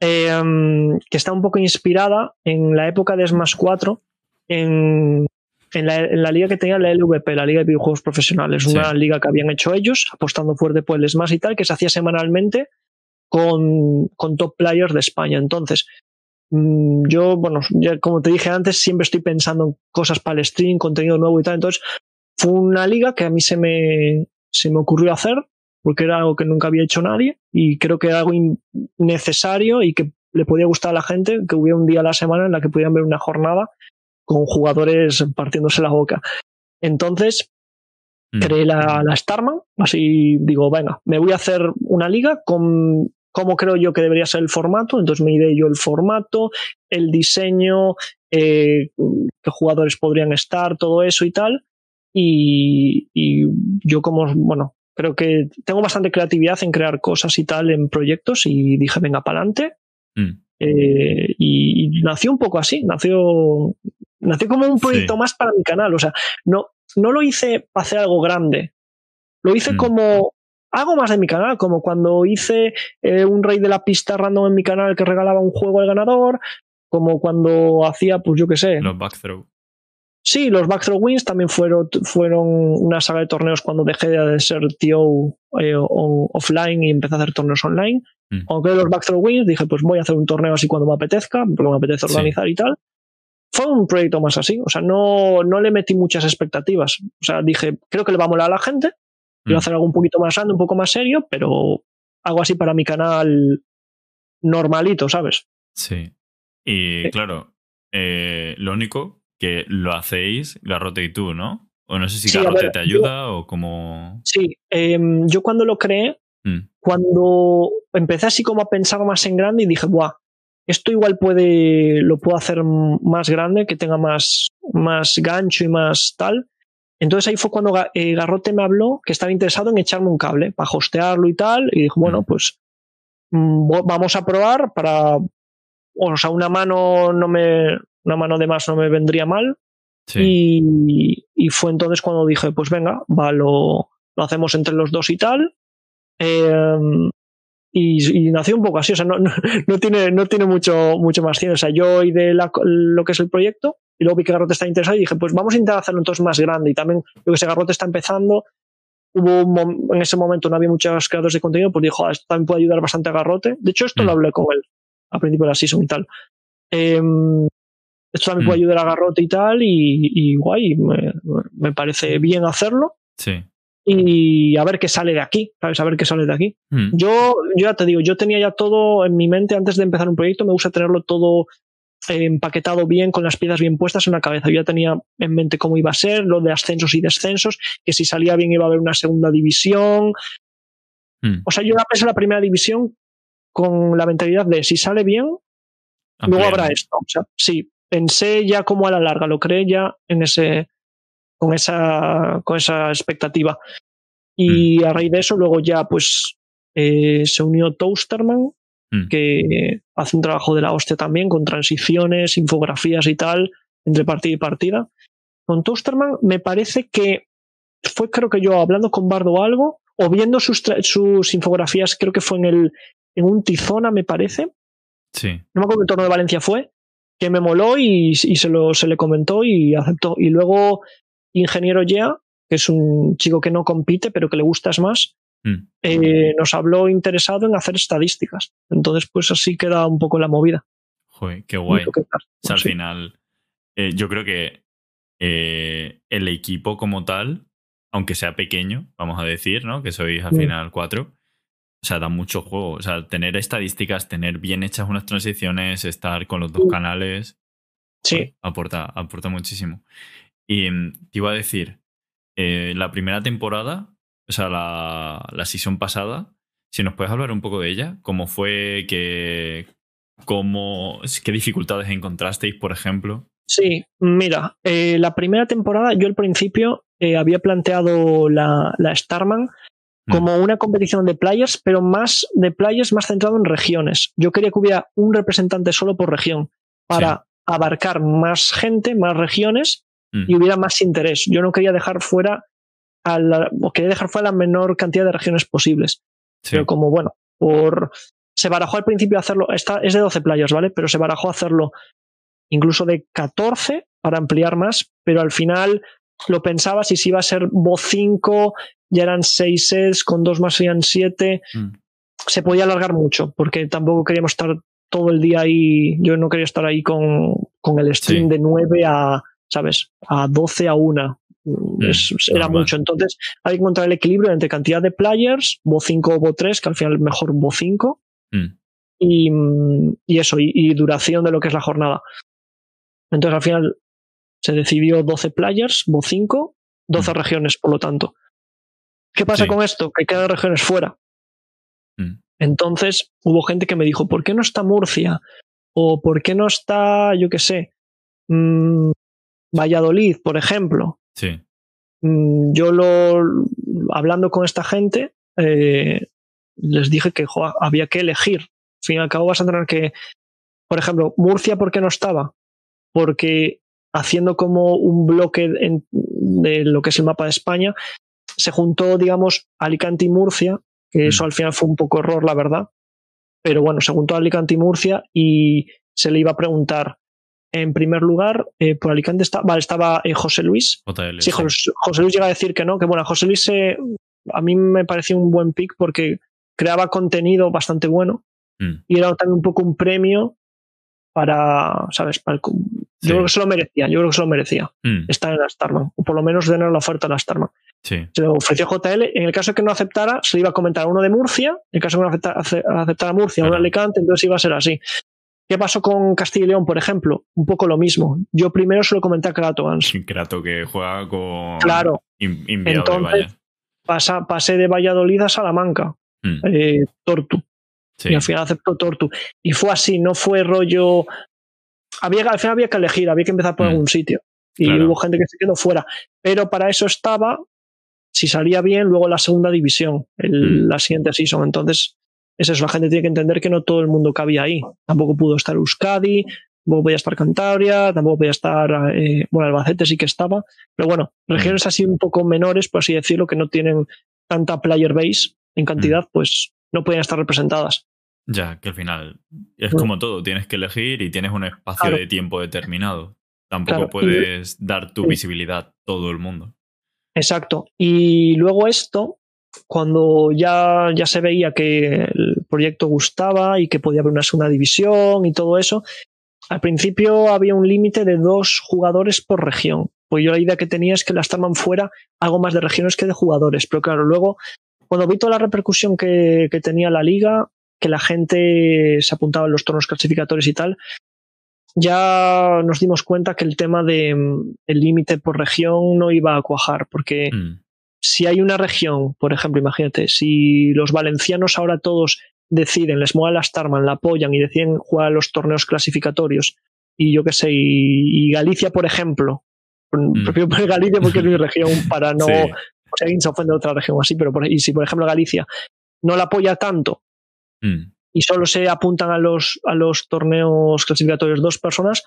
eh, mm, que está un poco inspirada en la época de Smash 4 en, en la, en la liga que tenía la LVP, la Liga de Videojuegos Profesionales, Sí. una liga que habían hecho ellos, apostando fuerte por el Smash y tal, que se hacía semanalmente con, con top players de España. Entonces, mm, yo, bueno, ya como te dije antes, siempre estoy pensando en cosas para el stream, contenido nuevo y tal. Entonces, fue una liga que a mí se me, se me ocurrió hacer, porque era algo que nunca había hecho nadie, y creo que era algo necesario y que le podía gustar a la gente, que hubiera un día a la semana en la que pudieran ver una jornada con jugadores partiéndose la boca. Entonces, Mm. creé la, la Starman, así digo, venga, me voy a hacer una liga con cómo creo yo que debería ser el formato, entonces me ideé yo el formato, el diseño, eh, qué jugadores podrían estar, todo eso y tal, y, y yo como, bueno, creo que tengo bastante creatividad en crear cosas y tal en proyectos y dije, venga, para adelante, Mm. eh, y, y nació un poco así, nació, nació como un proyecto Sí. más para mi canal. O sea, no, no lo hice para hacer algo grande. Lo hice Mm. como algo más de mi canal, como cuando hice eh, un rey de la pista random en mi canal que regalaba un juego al ganador, como cuando hacía, pues yo qué sé. Los backthrow. Sí, los Backthrow Wins también fueron, fueron una saga de torneos cuando dejé de ser TO eh, offline y empecé a hacer torneos online. Mm. Creé los Backthrow Wins dije, pues voy a hacer un torneo así cuando me apetezca, porque me apetece Sí. organizar y tal. Fue un proyecto más así, o sea, no, no le metí muchas expectativas. O sea, dije, creo que le va a molar a la gente, quiero Mm. hacer algo un poquito más grande, un poco más serio, pero algo así para mi canal normalito, ¿sabes? Sí. Y Sí. claro, eh, lo único que lo hacéis Garrote y tú, ¿no? O no sé si Sí, Garrote ver, te yo- ayuda o como. Sí, em, yo cuando lo creé, Mm. cuando empecé así como a pensar más en grande y dije, buah, esto igual puede, lo puedo hacer más grande, que tenga más, más gancho y más tal. Entonces ahí fue cuando eh, Garrote me habló que estaba interesado en echarme un cable para hostearlo y tal. Y dijo, bueno, Mm. pues mm, vamos a probar para, o sea, una mano no me, una mano de más no me vendría mal. Sí. Y, y fue entonces cuando dije, pues venga, va, lo, lo hacemos entre los dos y tal. Eh, y, y nació un poco así, o sea, no, no, no tiene, no tiene mucho, mucho más ciencia. O sea, yo de la- lo que es el proyecto y luego vi que Garrote está interesado y dije, pues vamos a intentar hacerlo entonces más grande. Y también, yo que sé, Garrote está empezando. Hubo un en ese momento no había muchos creadores de contenido, pues dijo, "Ah, esto también puede ayudar bastante a Garrote. De hecho, esto Mm. lo hablé con él a principio de la season y tal. Em, esto también Mm. puede ayudar a Garrote y tal, y, y guay, me, me parece bien hacerlo. Sí. Y a ver qué sale de aquí, ¿sabes? A ver qué sale de aquí. Mm. Yo, yo ya te digo, yo tenía ya todo en mi mente antes de empezar un proyecto, me gusta tenerlo todo empaquetado bien, con las piezas bien puestas en la cabeza. Yo ya tenía en mente cómo iba a ser, lo de ascensos y descensos, que si salía bien iba a haber una segunda división. Mm. O sea, yo ya pensé en la primera división con la mentalidad de si sale bien, luego habrá esto. O sea, sí, pensé ya como a la larga, lo creé ya en ese, con esa, con esa expectativa. Y a raíz de eso, luego ya pues eh, se unió Toasterman, Mm. que hace un trabajo de la hostia también, con transiciones, infografías y tal, entre partida y partida. Con Toasterman me parece que fue creo que yo hablando con Bardo algo, o viendo sus, sus infografías, creo que fue en el en un Tizona, me parece, Sí. no me acuerdo qué torneo de Valencia fue, que me moló y, y se, lo, se le comentó y aceptó. Y luego Ingeniero Yea, que es un chico que no compite, pero que le gustas más, Mm. eh, nos habló interesado en hacer estadísticas. Entonces, pues así queda un poco la movida. Joder, qué guay. Que. O sea, al Sí. final, eh, yo creo que eh, el equipo como tal, aunque sea pequeño, vamos a decir, ¿no? Que sois al Mm. final cuatro. O sea, da mucho juego. O sea, tener estadísticas, tener bien hechas unas transiciones, estar con los dos Mm. canales, Sí, joder, aporta, aporta muchísimo. Y mm, te iba a decir, eh, la primera temporada, o sea, la, la season pasada, si nos puedes hablar un poco de ella, cómo fue, que, cómo, qué dificultades encontrasteis, por ejemplo. sí. Mira, eh, la primera temporada, yo al principio eh, había planteado la, la Starman como una competición de players, pero más de players más centrado en regiones. Yo quería que hubiera un representante solo por región para abarcar más gente, más regiones Mm. y hubiera más interés. Yo no quería dejar fuera a la, o quería dejar fuera la menor cantidad de regiones posibles. Sí. Pero como bueno, por se barajó al principio hacerlo, esta es de 12 players, ¿vale? Pero se barajó hacerlo incluso de 14 para ampliar más, pero al final lo pensaba si se iba a ser voz 5, ya eran 6 sets, con dos más serían 7, Mm. se podía alargar mucho, porque tampoco queríamos estar todo el día ahí, yo no quería estar ahí con, con el stream Sí. de 9 a, ¿sabes? A 12 a 1. Es- era normal. mucho. Entonces hay que encontrar el equilibrio entre cantidad de players, voz 5 o voz 3, que al final mejor voz 5, Mm. y, mm, y eso, y, y duración de lo que es la jornada. Entonces al final se decidió 12 players, voz 5, 12 Mm. regiones, por lo tanto. ¿Qué pasa Sí. con esto? Que quedan regiones fuera. Mm. Entonces hubo gente que me dijo, ¿por qué no está Murcia? ¿O por qué no está, yo qué sé, mm, Valladolid, por ejemplo? Sí. Mm, yo lo hablando con esta gente eh, les dije que jo, había que elegir. Al fin y al cabo vas a tener que, por ejemplo, Murcia, ¿por qué no estaba? Porque haciendo como un bloque en- de lo que es el mapa de España, se juntó, digamos, Alicante y Murcia, que eso Mm. al final fue un poco error, la verdad. Pero bueno, se juntó Alicante y Murcia y se le iba a preguntar, en primer lugar, eh, por Alicante está, vale, estaba eh, José Luis, JL. Sí, José, José Luis llega a decir que no, que bueno, José Luis eh, a mí me pareció un buen pick porque creaba contenido bastante bueno Mm. y era también un poco un premio para, ¿sabes? Para el- Sí. yo creo que se lo merecía, yo creo que se lo merecía Mm. estar en la Starman, o por lo menos tener la oferta en la Starman. Sí. Se lo ofreció JL, en el caso de que no aceptara, se iba a comentar a uno de Murcia, en el caso de que no acepta- ace- aceptara Murcia, uno de Claro. Alicante, entonces iba a ser así. ¿Qué pasó con Castilla y León, por ejemplo? Un poco lo mismo. Yo primero se lo comenté a Kratogans. Sí, Krato que juega con. Claro. in- Entonces. Pasa, pasé de Valladolid a Salamanca, Mm. eh, Tortu, Sí. y al final aceptó Tortu. Y fue así, no fue rollo. Había, al final había que elegir, había que empezar por Mm. algún sitio. Y Claro. hubo gente que se quedó fuera. Pero para eso estaba, si salía bien, luego la segunda división, el- Mm. la siguiente season. Entonces, es eso, la gente tiene que entender que no todo el mundo cabía ahí. Tampoco pudo estar Euskadi, tampoco podía estar Cantabria, tampoco podía estar, eh, bueno, Albacete sí que estaba. Pero bueno, regiones así un poco menores, por así decirlo, que no tienen tanta player base en cantidad, pues no podían estar representadas. Ya, que al final es como todo, tienes que elegir y tienes un espacio Claro. de tiempo determinado. Tampoco Claro, y- puedes dar tu Sí. visibilidad a todo el mundo. Exacto. Y luego esto, cuando ya, ya se veía que el proyecto gustaba y que podía haber una segunda división y todo eso, al principio había un límite de dos jugadores por región. Pues yo la idea que tenía es que la Starman fuera algo más de regiones que de jugadores. Pero claro, luego, cuando vi toda la repercusión que, que tenía la liga, que la gente se apuntaba en los torneos clasificatorios y tal, ya nos dimos cuenta que el tema de mm, límite por región no iba a cuajar, porque Mm. si hay una región, por ejemplo, imagínate, si los valencianos ahora todos deciden, les mueve la Starman, la apoyan y deciden jugar a los torneos clasificatorios, y yo qué sé, y, y Galicia, por ejemplo, Mm. prefiero poner Galicia porque es mi región para no, Sí. o sea, alguien se ofende de otra región así, pero por, y si por ejemplo Galicia no la apoya tanto Mm. y solo se apuntan a los, a los torneos clasificatorios dos personas,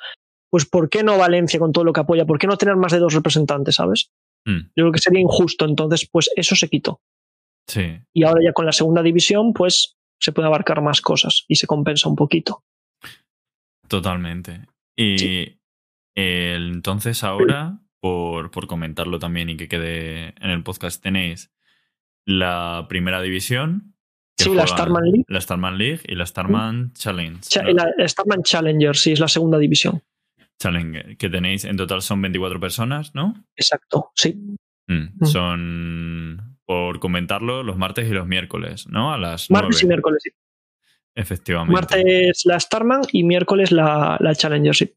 pues ¿por qué no Valencia con todo lo que apoya? ¿Por qué no tener más de dos representantes, sabes? Mm. Yo creo que sería injusto, entonces pues eso se quitó. Sí. Y ahora ya con la segunda división, pues se puede abarcar más cosas y se compensa un poquito. Totalmente. Y Sí. el- entonces ahora, por, por comentarlo también y que quede en el podcast, tenéis la primera división. Sí, la Starman League. La Starman League y la Starman Challenge. Cha- ¿no? La Starman Challenger, sí, es la segunda división. Challenger, que tenéis en total son 24 personas, ¿no? Exacto, sí. Mm, Mm. Son, por comentarlo, los martes y los miércoles, ¿no? A las Martes y 9, miércoles, sí. Efectivamente. Martes la Starman y miércoles la, la Challenger, sí.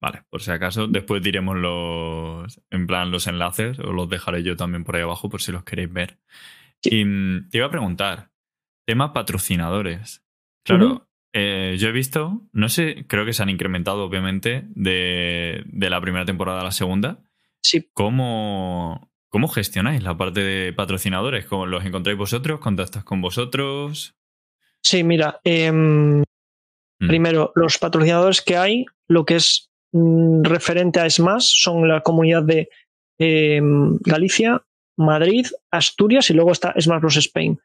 Vale, por si acaso, después diremos los, en plan, los enlaces, o los dejaré yo también por ahí abajo por si los queréis ver. Sí. Y mm, te iba a preguntar, tema patrocinadores. Claro, eh, yo he visto, no sé, creo que se han incrementado obviamente de, de la primera temporada a la segunda. Sí. ¿Cómo, ¿Cómo gestionáis la parte de patrocinadores? ¿Cómo los encontráis vosotros? ¿Contactas con vosotros? Sí, mira, em, Mm. primero, los patrocinadores que hay, lo que es mm, referente a Smash, son la comunidad de em, Galicia, Madrid, Asturias y luego está Smash Bros. Spain.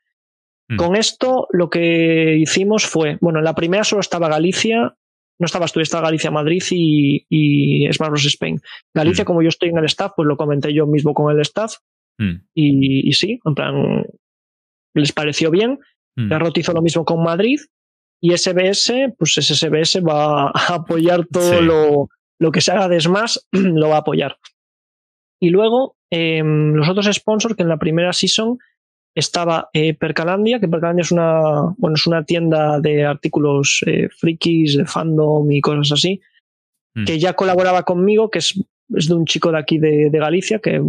Mm. Con esto lo que hicimos fue, bueno, en la primera solo estaba Galicia, no estaba Asturias, estaba Galicia, Madrid y, y Smash Bros. Spain. Galicia, Mm. como yo estoy en el staff, pues lo comenté yo mismo con el staff Mm, y, y sí, en plan, les pareció bien. Garrot hizo lo mismo con Madrid y SBS, pues ese SBS va a apoyar todo Sí. lo, lo que se haga de Smash, lo va a apoyar. Y luego, eh, los otros sponsors, que en la primera season estaba eh, Percalandia, que Percalandia es una, bueno, es una tienda de artículos eh, frikis, de fandom y cosas así, Mm. que ya colaboraba conmigo, que es, es de un chico de aquí de, de Galicia, que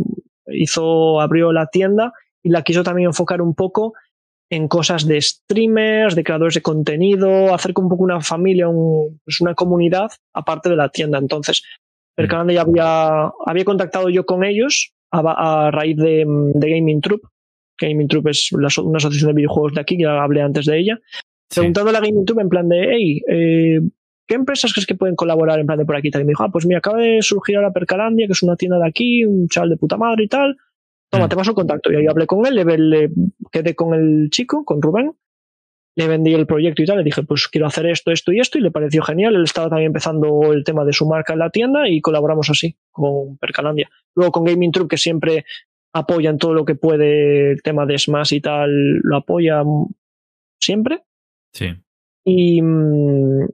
hizo, abrió la tienda y la quiso también enfocar un poco en cosas de streamers, de creadores de contenido, hacer un poco una familia, un- pues una comunidad aparte de la tienda. Entonces, Percalandia ya había, había contactado yo con ellos a, a raíz de, de Gaming Troop. Gaming Troop es la una asociación de videojuegos de aquí, ya hablé antes de ella. Sí. Preguntándole a Gaming Troop en plan de, hey, eh, ¿qué empresas crees que pueden colaborar en plan de por aquí? Y me dijo, ah, pues mira, acaba de surgir ahora Percalandia, que es una tienda de aquí, un chaval de puta madre y tal. Toma, Mm. te paso el contacto. Y ahí hablé con él, le, le quedé con el chico, con Rubén, le vendí el proyecto y tal, le dije, pues quiero hacer esto, esto y esto, y le pareció genial. Él estaba también empezando el tema de su marca en la tienda y colaboramos así con Percalandia. Luego con Gaming Troop, que siempre apoya en todo lo que puede el tema de Smash y tal, lo apoya mm, siempre. Sí. Y, mm,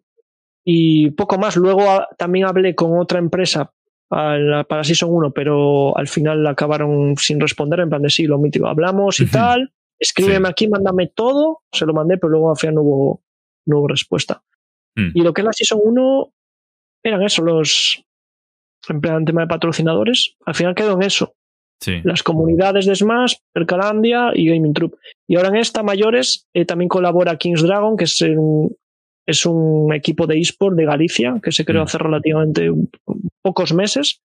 y poco más. Luego a- también hablé con otra empresa para, para Season 1, pero al final acabaron sin responder, en plan de sí, lo mítico, hablamos y tal, escríbeme Sí. aquí, mándame todo, se lo mandé, pero luego al final no hubo, no hubo respuesta. Mm. Y lo que es la Season 1 eran eso, los, en plan tema de patrocinadores, al final quedó en eso, Sí. las comunidades de Smash, Percalandia y Gaming Troop. Y ahora en esta, mayores, eh, también colabora Kings Dragon, que es un, es un equipo de eSport de Galicia, que se creó Mm. hace relativamente pocos meses.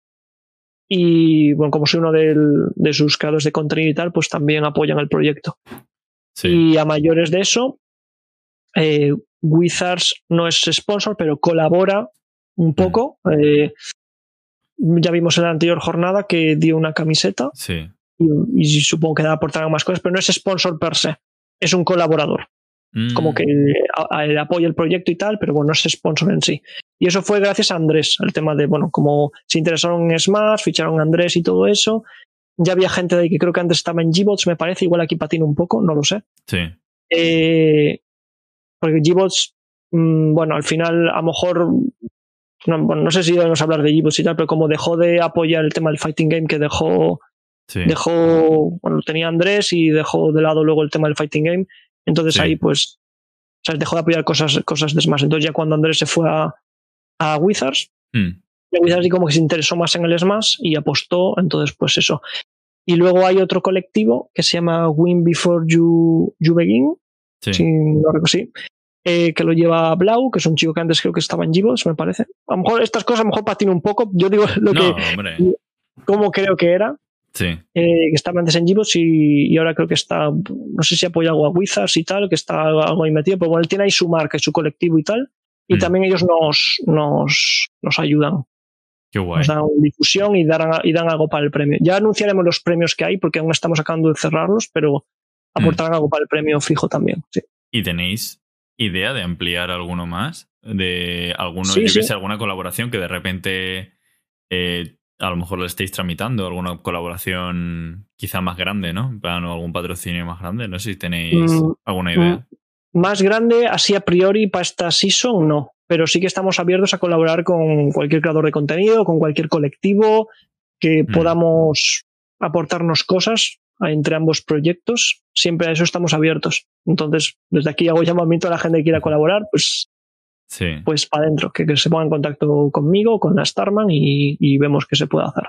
Y bueno, como soy uno del- de sus creadores de contenido y tal, pues también apoyan el proyecto. Sí. Y a mayores de eso, eh, Wizards no es sponsor, pero colabora un poco. Eh, ya vimos en la anterior jornada que dio una camiseta Sí. y, y supongo que aportarán más cosas, pero no es sponsor per se, es un colaborador, Mm, como que a- a- apoya el proyecto y tal, pero bueno, no es sponsor en sí. Y eso fue gracias a Andrés, el tema de, bueno, como se interesaron en Smash, ficharon a Andrés y todo eso. Ya había gente de ahí que creo que antes estaba en Gbots, me parece, igual aquí patina un poco, no lo sé. Sí. Eh, porque Gbots, mm, bueno, al final a lo mejor, no, bueno, no sé si debemos hablar de Gbots y tal, pero como dejó de apoyar el tema del fighting game, que dejó Sí. dejó, bueno, tenía Andrés y dejó de lado luego el tema del fighting game. Entonces Sí. ahí pues, o sea, dejó de apoyar cosas, cosas de Smash. Entonces ya cuando Andrés se fue a, a Wizards, Mm, ya Wizards sí como que se interesó más en el Smash y apostó, entonces pues eso. Y luego hay otro colectivo que se llama Win Before You, you Begin, Sí. si no recuerdo, sí, eh, que lo lleva Blau, que es un chico que antes creo que estaba en Gbots, me parece. A lo mejor estas cosas a lo mejor patino un poco. Yo digo lo no, que, hombre. cómo creo que era Sí. eh, que estaba antes en Gbots y, y ahora creo que está, no sé si apoya algo a Wizards y tal, que está algo ahí metido, pero bueno, él tiene ahí su marca y su colectivo y tal, y Mm. también ellos nos, nos, nos ayudan, Qué guay. nos dan difusión y, darán, y dan algo para el premio. Ya anunciaremos los premios que hay, porque aún estamos acabando de cerrarlos, pero aportarán algo para el premio fijo también. Sí. ¿Y tenéis idea de ampliar alguno más? De alguno, Sí, yo sí. que sé, alguna colaboración que de repente eh, a lo mejor lo estéis tramitando, alguna colaboración quizá más grande, ¿no? En plan, o algún patrocinio más grande. No sé si tenéis Mm, alguna idea. Más grande, así a priori, para esta season, no. Pero sí que estamos abiertos a colaborar con cualquier creador de contenido, con cualquier colectivo, que Mm. podamos aportarnos cosas entre ambos proyectos. Siempre a eso estamos abiertos. Entonces, desde aquí hago llamamiento a la gente que quiera colaborar, pues, Sí. pues para adentro, que, que se ponga en contacto conmigo, con la Starman y, y vemos qué se puede hacer.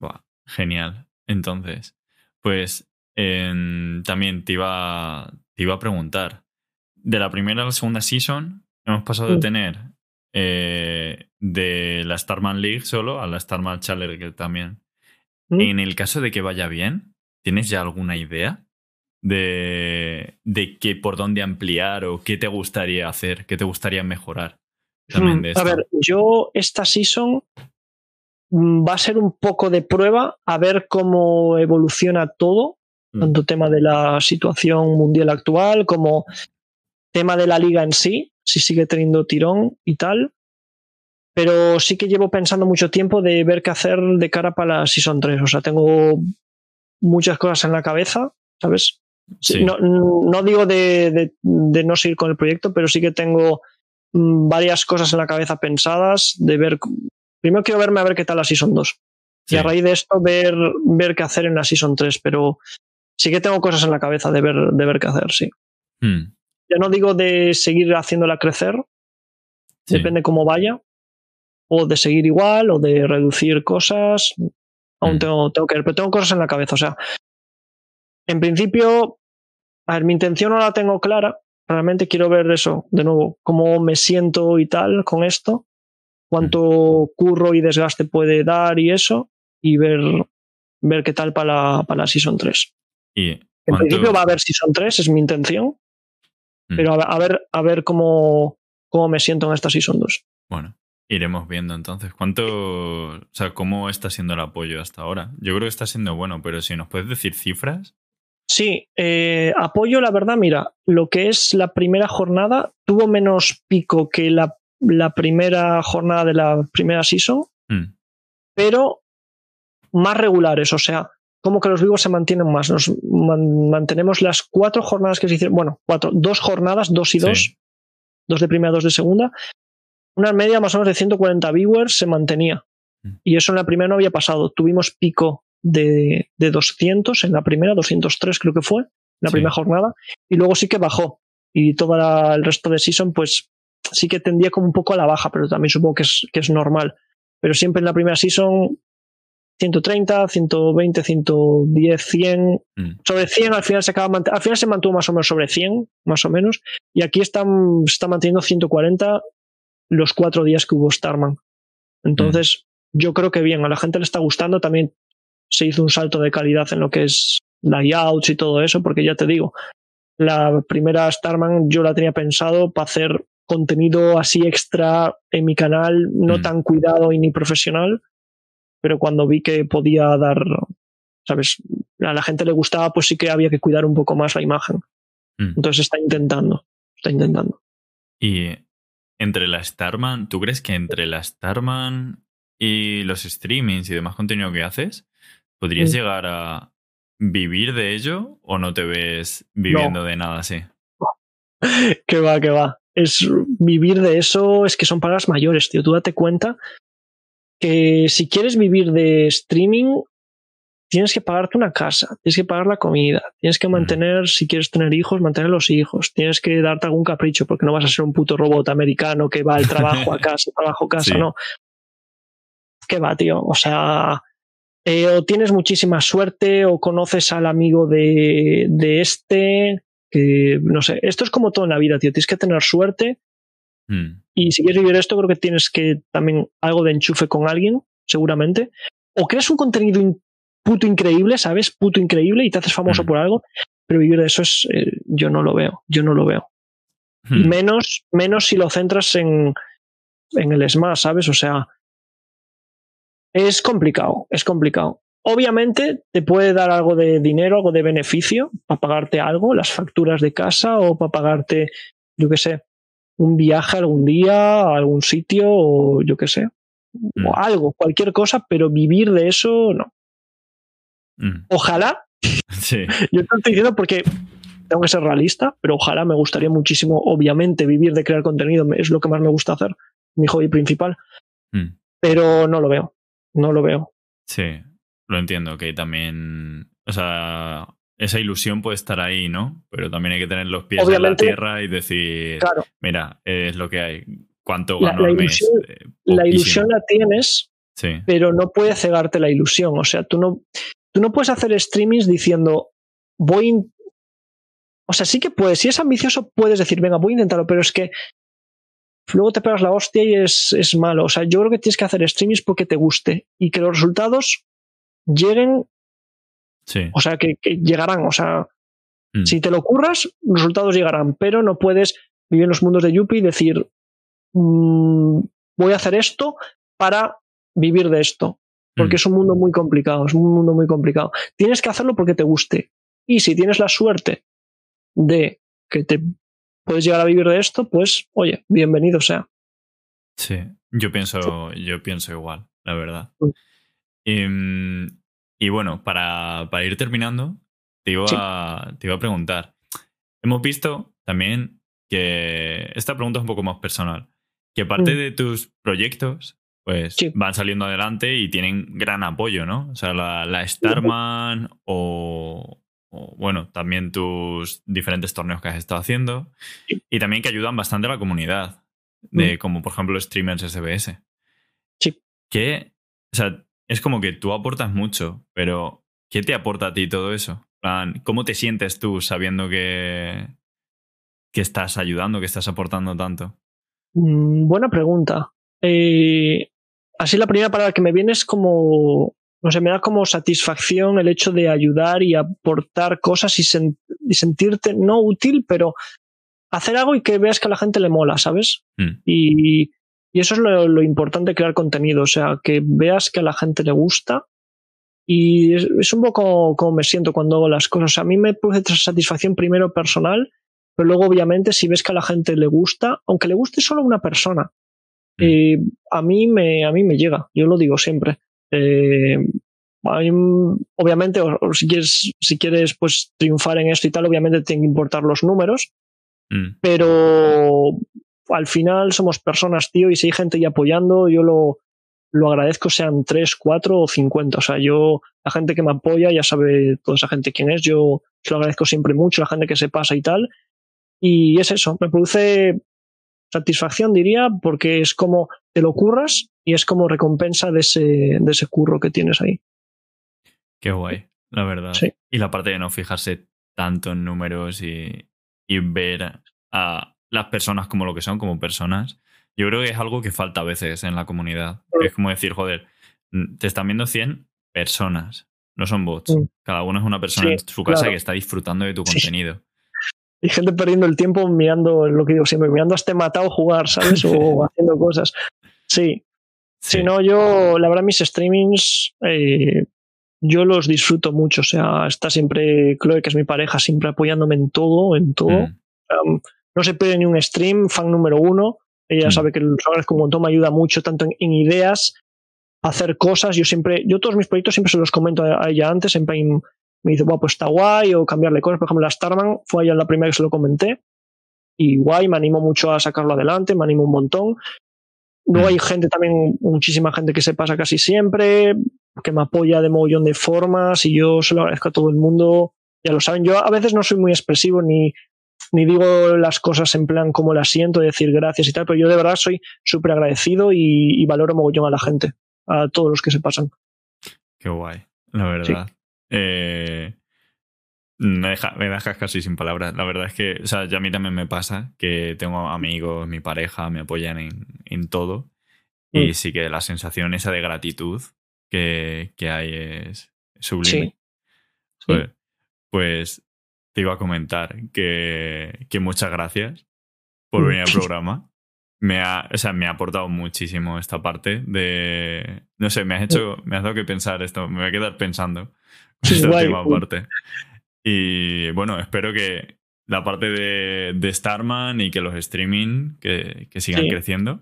Buah, genial. Entonces, pues en- también te iba, te iba a preguntar. De la primera a la segunda season, hemos pasado de Mm. tener eh, de la Starman League solo a la Starman Challenger también. ¿Mm? en el caso de que vaya bien, ¿tienes ya alguna idea de, de qué por dónde ampliar o qué te gustaría hacer, qué te gustaría mejorar? También de Mm, A esto? ver, yo esta season mm, va a ser un poco de prueba a ver cómo evoluciona todo, Mm. tanto tema de la situación mundial actual como tema de la liga en sí, si sigue teniendo tirón y tal. Pero sí que llevo pensando mucho tiempo de ver qué hacer de cara para la Season 3. O sea, tengo muchas cosas en la cabeza, ¿sabes? Sí. No, no digo de, de- de no seguir con el proyecto, pero sí que tengo mm, varias cosas en la cabeza pensadas de ver. Primero quiero verme a ver qué tal la Season 2. Sí. Y a raíz de esto ver, ver qué hacer en la Season 3. Pero sí que tengo cosas en la cabeza de ver, de ver qué hacer, sí. Mm, Ya no digo de seguir haciéndola crecer, sí. depende cómo vaya, o de seguir igual, o de reducir cosas. Aún Mm. tengo, tengo que ver, pero tengo cosas en la cabeza. O sea, en principio, a ver, mi intención no la tengo clara. Realmente quiero ver eso, de nuevo, cómo me siento y tal con esto, cuánto curro y desgaste puede dar y eso, y ver, ver qué tal para la, para la Season 3. ¿Y En principio va a haber Season 3, es mi intención, Mm. pero a ver, a ver, a ver cómo, cómo me siento en esta Season 2. Bueno, iremos viendo entonces. ¿Cuánto, o sea, cómo está siendo el apoyo hasta ahora? Yo creo que está siendo bueno, pero si nos puedes decir cifras. Sí, eh, apoyo, la verdad, mira, lo que es la primera jornada tuvo menos pico que la, la primera jornada de la primera season, Mm, pero más regulares, o sea, como que los vivos se mantienen más. Nos man- mantenemos las cuatro jornadas que se hicieron, bueno, cuatro, dos jornadas, dos y Sí. dos, dos de primera, dos de segunda. Una media más o menos de 140 viewers se mantenía. Mm. Y eso en la primera no había pasado. Tuvimos pico de, de 200 en la primera, 203 creo que fue, en la Sí. primera jornada. Y luego sí que bajó. Y todo la- el resto de season, pues sí que tendía como un poco a la baja, pero también supongo que es, que es normal. Pero siempre en la primera season 130, 120, 110, 100. mm, Sobre 100 al final se acaba al final se mantuvo más o menos sobre 100, más o menos. Y aquí están, se está manteniendo 140 los cuatro días que hubo Starman. Entonces, yo creo que bien, a la gente le está gustando. También se hizo un salto de calidad en lo que es layouts y todo eso, porque ya te digo, la primera Starman yo la tenía pensado para hacer contenido así extra en mi canal, no Mm. tan cuidado y ni profesional, pero cuando vi que podía dar, ¿sabes? A la gente le gustaba, pues sí que había que cuidar un poco más la imagen. mm. Entonces está intentando, está intentando. Y entre la Starman, ¿tú crees que entre la Starman y los streamings y demás contenido que haces, podrías llegar a vivir de ello o no te ves viviendo de nada así? que va, que va. Es vivir de eso, es que son palabras mayores, tío. Tú date cuenta que si quieres vivir de streaming, tienes que pagarte una casa, tienes que pagar la comida, tienes que mantener, si quieres tener hijos, mantener los hijos, tienes que darte algún capricho, porque no vas a ser un puto robot americano que va al trabajo a casa, trabajo a casa, Sí. no. ¿Qué va, tío? O sea, eh, o tienes muchísima suerte o conoces al amigo de, de este, que no sé, esto es como todo en la vida, tío, tienes que tener suerte Mm, y si quieres vivir esto creo que tienes que también algo de enchufe con alguien, seguramente, o creas un contenido puto increíble, ¿sabes? Puto increíble y te haces famoso Mm. por algo, pero vivir de eso es, eh, yo no lo veo, yo no lo veo. Y mm, menos, menos si lo centras en, en el Smash, ¿sabes? O sea, es complicado, es complicado. Obviamente te puede dar algo de dinero, algo de beneficio para pagarte algo, las facturas de casa o para pagarte, yo qué sé, un viaje algún día a algún sitio o yo qué sé, Mm. o algo, cualquier cosa, pero vivir de eso no. Mm. Ojalá, Sí, yo te lo estoy diciendo porque tengo que ser realista, pero ojalá me gustaría muchísimo, obviamente, vivir de crear contenido, es lo que más me gusta hacer, mi hobby principal, mm, pero no lo veo, no lo veo. sí, lo entiendo, que también, o sea, esa ilusión puede estar ahí, ¿no? Pero también hay que tener los pies en la tierra y decir, Claro, mira, es lo que hay. ¿Cuánto gano la al mes? ilusión- Eh, la ilusión la tienes, Sí, pero no puede cegarte la ilusión. O sea, tú no, tú no puedes hacer streamings diciendo, voy. O sea, sí que puedes. Si es ambicioso, puedes decir, venga, voy a intentarlo, pero es que luego te pegas la hostia y es, es malo. O sea, yo creo que tienes que hacer streamings porque te guste y que los resultados lleguen. Sí. O sea, que, que llegarán. O sea, Mm. si te lo curras, los resultados llegarán, pero no puedes vivir en los mundos de Yuppie y decir, mm, voy a hacer esto para vivir de esto. Porque Mm. es un mundo muy complicado, es un mundo muy complicado. Tienes que hacerlo porque te guste. Y si tienes la suerte de que te puedes llegar a vivir de esto, pues, oye, bienvenido sea. Sí, yo pienso, yo pienso igual, la verdad. Mm. Y, mm, y bueno, para, para ir terminando, te iba, Sí. a, te iba a preguntar. Hemos visto también que esta pregunta es un poco más personal. Que parte Mm. de tus proyectos, pues Sí. van saliendo adelante y tienen gran apoyo, ¿no? O sea, la, la Starman o, o, bueno, también tus diferentes torneos que has estado haciendo. Sí. Y también que ayudan bastante a la comunidad, de, como por ejemplo streamers SBS. Sí. Que, o sea, es como que tú aportas mucho, pero ¿qué te aporta a ti todo eso? Plan, ¿Cómo te sientes tú sabiendo que, que estás ayudando, que estás aportando tanto? Mm, buena pregunta. Eh, así la primera palabra que me viene es como, no sé, me da como satisfacción el hecho de ayudar y aportar cosas y, sen- y sentirte no útil, pero hacer algo y que veas que a la gente le mola, ¿sabes? Mm. Y, y eso es lo, lo importante de crear contenido, o sea, que veas que a la gente le gusta. Y es, es un poco como me siento cuando hago las cosas. A mí me produce satisfacción primero personal, pero luego obviamente si ves que a la gente le gusta, aunque le guste solo a una persona. Eh, a, mí me, a mí me llega, yo lo digo siempre. Eh, obviamente, o- o si quieres, si quieres pues triunfar en esto y tal, obviamente te tienen que importar los números, Mm. pero al final somos personas, tío, y si hay gente ahí apoyando, yo lo, lo agradezco, sean 3, 4 o 50. O sea, yo, la gente que me apoya ya sabe toda esa gente quién es, yo se lo agradezco siempre mucho, la gente que se pasa y tal. Y es eso, me produce satisfacción, diría, porque es como te lo curras y es como recompensa de ese, de ese curro que tienes ahí. Qué guay, la verdad. Sí. Y la parte de no fijarse tanto en números y, y ver a las personas como lo que son, como personas. Yo creo que es algo que falta a veces en la comunidad. Es como decir, joder, te están viendo 100 personas, no son bots. Mm. Cada uno es una persona en su casa claro. que está disfrutando de tu contenido. Y gente perdiendo el tiempo mirando lo que digo siempre, mirando a este matado jugar, ¿sabes? O haciendo cosas. Sí, Sí. Si no, yo, la verdad, mis streamings, eh, yo los disfruto mucho. O sea, está siempre Chloe, que es mi pareja, siempre apoyándome en todo, en todo. Mm, Um, no se pierde ni un stream, fan número uno. Ella Mm. sabe que lo agradezco un montón, me ayuda mucho, tanto en, en ideas, hacer cosas. Yo siempre, yo todos mis proyectos siempre se los comento a, a ella antes, siempre me dice, guau, pues está guay, o cambiarle cosas. Por ejemplo, la Starman fue ella la primera que se lo comenté. Y guay, me animo mucho a sacarlo adelante, me animo un montón. Luego Mm. hay gente también, muchísima gente que se pasa casi siempre, que me apoya de mogollón de formas y yo se lo agradezco a todo el mundo. Ya lo saben, yo a veces no soy muy expresivo ni, ni digo las cosas en plan como las siento, decir gracias y tal, pero yo de verdad soy súper agradecido y, y valoro mogollón a la gente, a todos los que se pasan. Qué guay, la verdad. Eh, me, deja- me dejas casi sin palabras. La verdad es que, o sea, ya a mí también me pasa que tengo amigos, mi pareja, me apoyan en, en todo. Y Mm. sí que la sensación esa de gratitud que, que hay es sublime. Sí. Sí. Pues, pues te iba a comentar que, que muchas gracias por Mm. venir al programa. Me ha, o sea, me ha aportado muchísimo esta parte de. No sé, me has hecho. Me has dado que pensar esto. Me voy a quedar pensando Sí, guay, última parte. Y bueno, espero que la parte de, de Starman y que los streaming que, que sigan Sí. creciendo.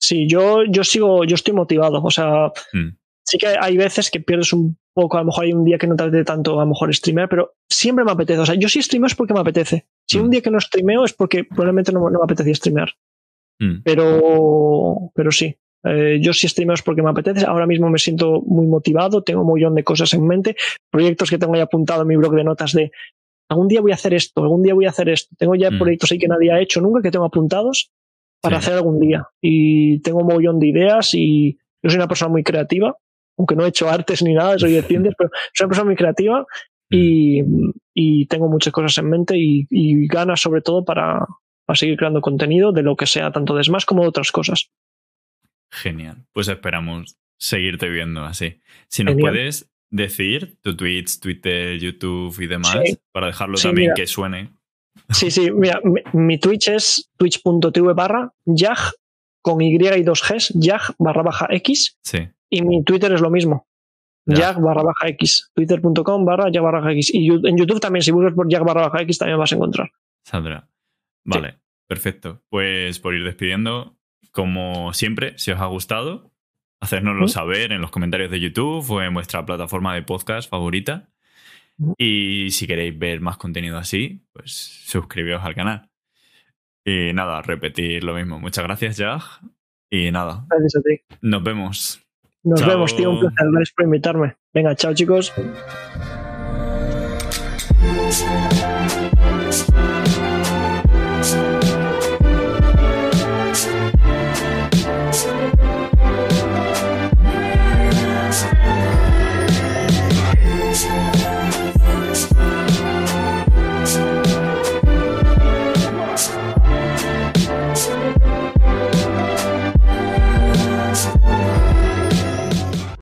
Sí, yo, yo sigo, yo estoy motivado. O sea, Mm. sí que hay veces que pierdes un poco, a lo mejor hay un día que no te apetece tanto, a lo mejor streamear, pero siempre me apetece. O sea, yo si streameo es porque me apetece. Si Mm. un día que no streameo es porque probablemente no, no me apetecía streamear. Mm. Pero, pero sí. Eh, yo sí streameo porque me apetece. Ahora mismo me siento muy motivado, tengo un millón de cosas en mente, proyectos que tengo ahí apuntado en mi blog de notas de algún día voy a hacer esto, algún día voy a hacer esto. Tengo ya Mm. proyectos ahí que nadie ha hecho nunca, que tengo apuntados para Sí. hacer algún día. Y tengo un montón de ideas y yo soy una persona muy creativa, aunque no he hecho artes ni nada, soy de ciencias, pero soy una persona muy creativa y, y tengo muchas cosas en mente y, y ganas sobre todo para, para seguir creando contenido de lo que sea, tanto de Smash como de otras cosas. Genial. Pues esperamos seguirte viendo así. Si nos Genial. puedes decir tu Twitch, Twitter, YouTube y demás Sí. para dejarlo Sí, también mira. que suene? Sí, sí, mira, mi, mi Twitch es twitch.tv barra jag con Y y dos Gs, jag barra baja X, Sí. y mi Twitter es lo mismo. Jag barra baja X, twitter.com barra jag barra baja X. Y en YouTube también, si buscas por jag barra baja X, también vas a encontrar. Saldrá. Vale, perfecto. Pues por ir despidiendo, como siempre, si os ha gustado, hacérnoslo saber en los comentarios de YouTube o en vuestra plataforma de podcast favorita. Y si queréis ver más contenido así, pues suscribiros al canal. Y nada, repetir lo mismo. Muchas gracias, Jag. Y nada, Gracias a ti. nos vemos. Nos Chao. vemos, tío. Un placer. Gracias por invitarme. Venga, chao, chicos.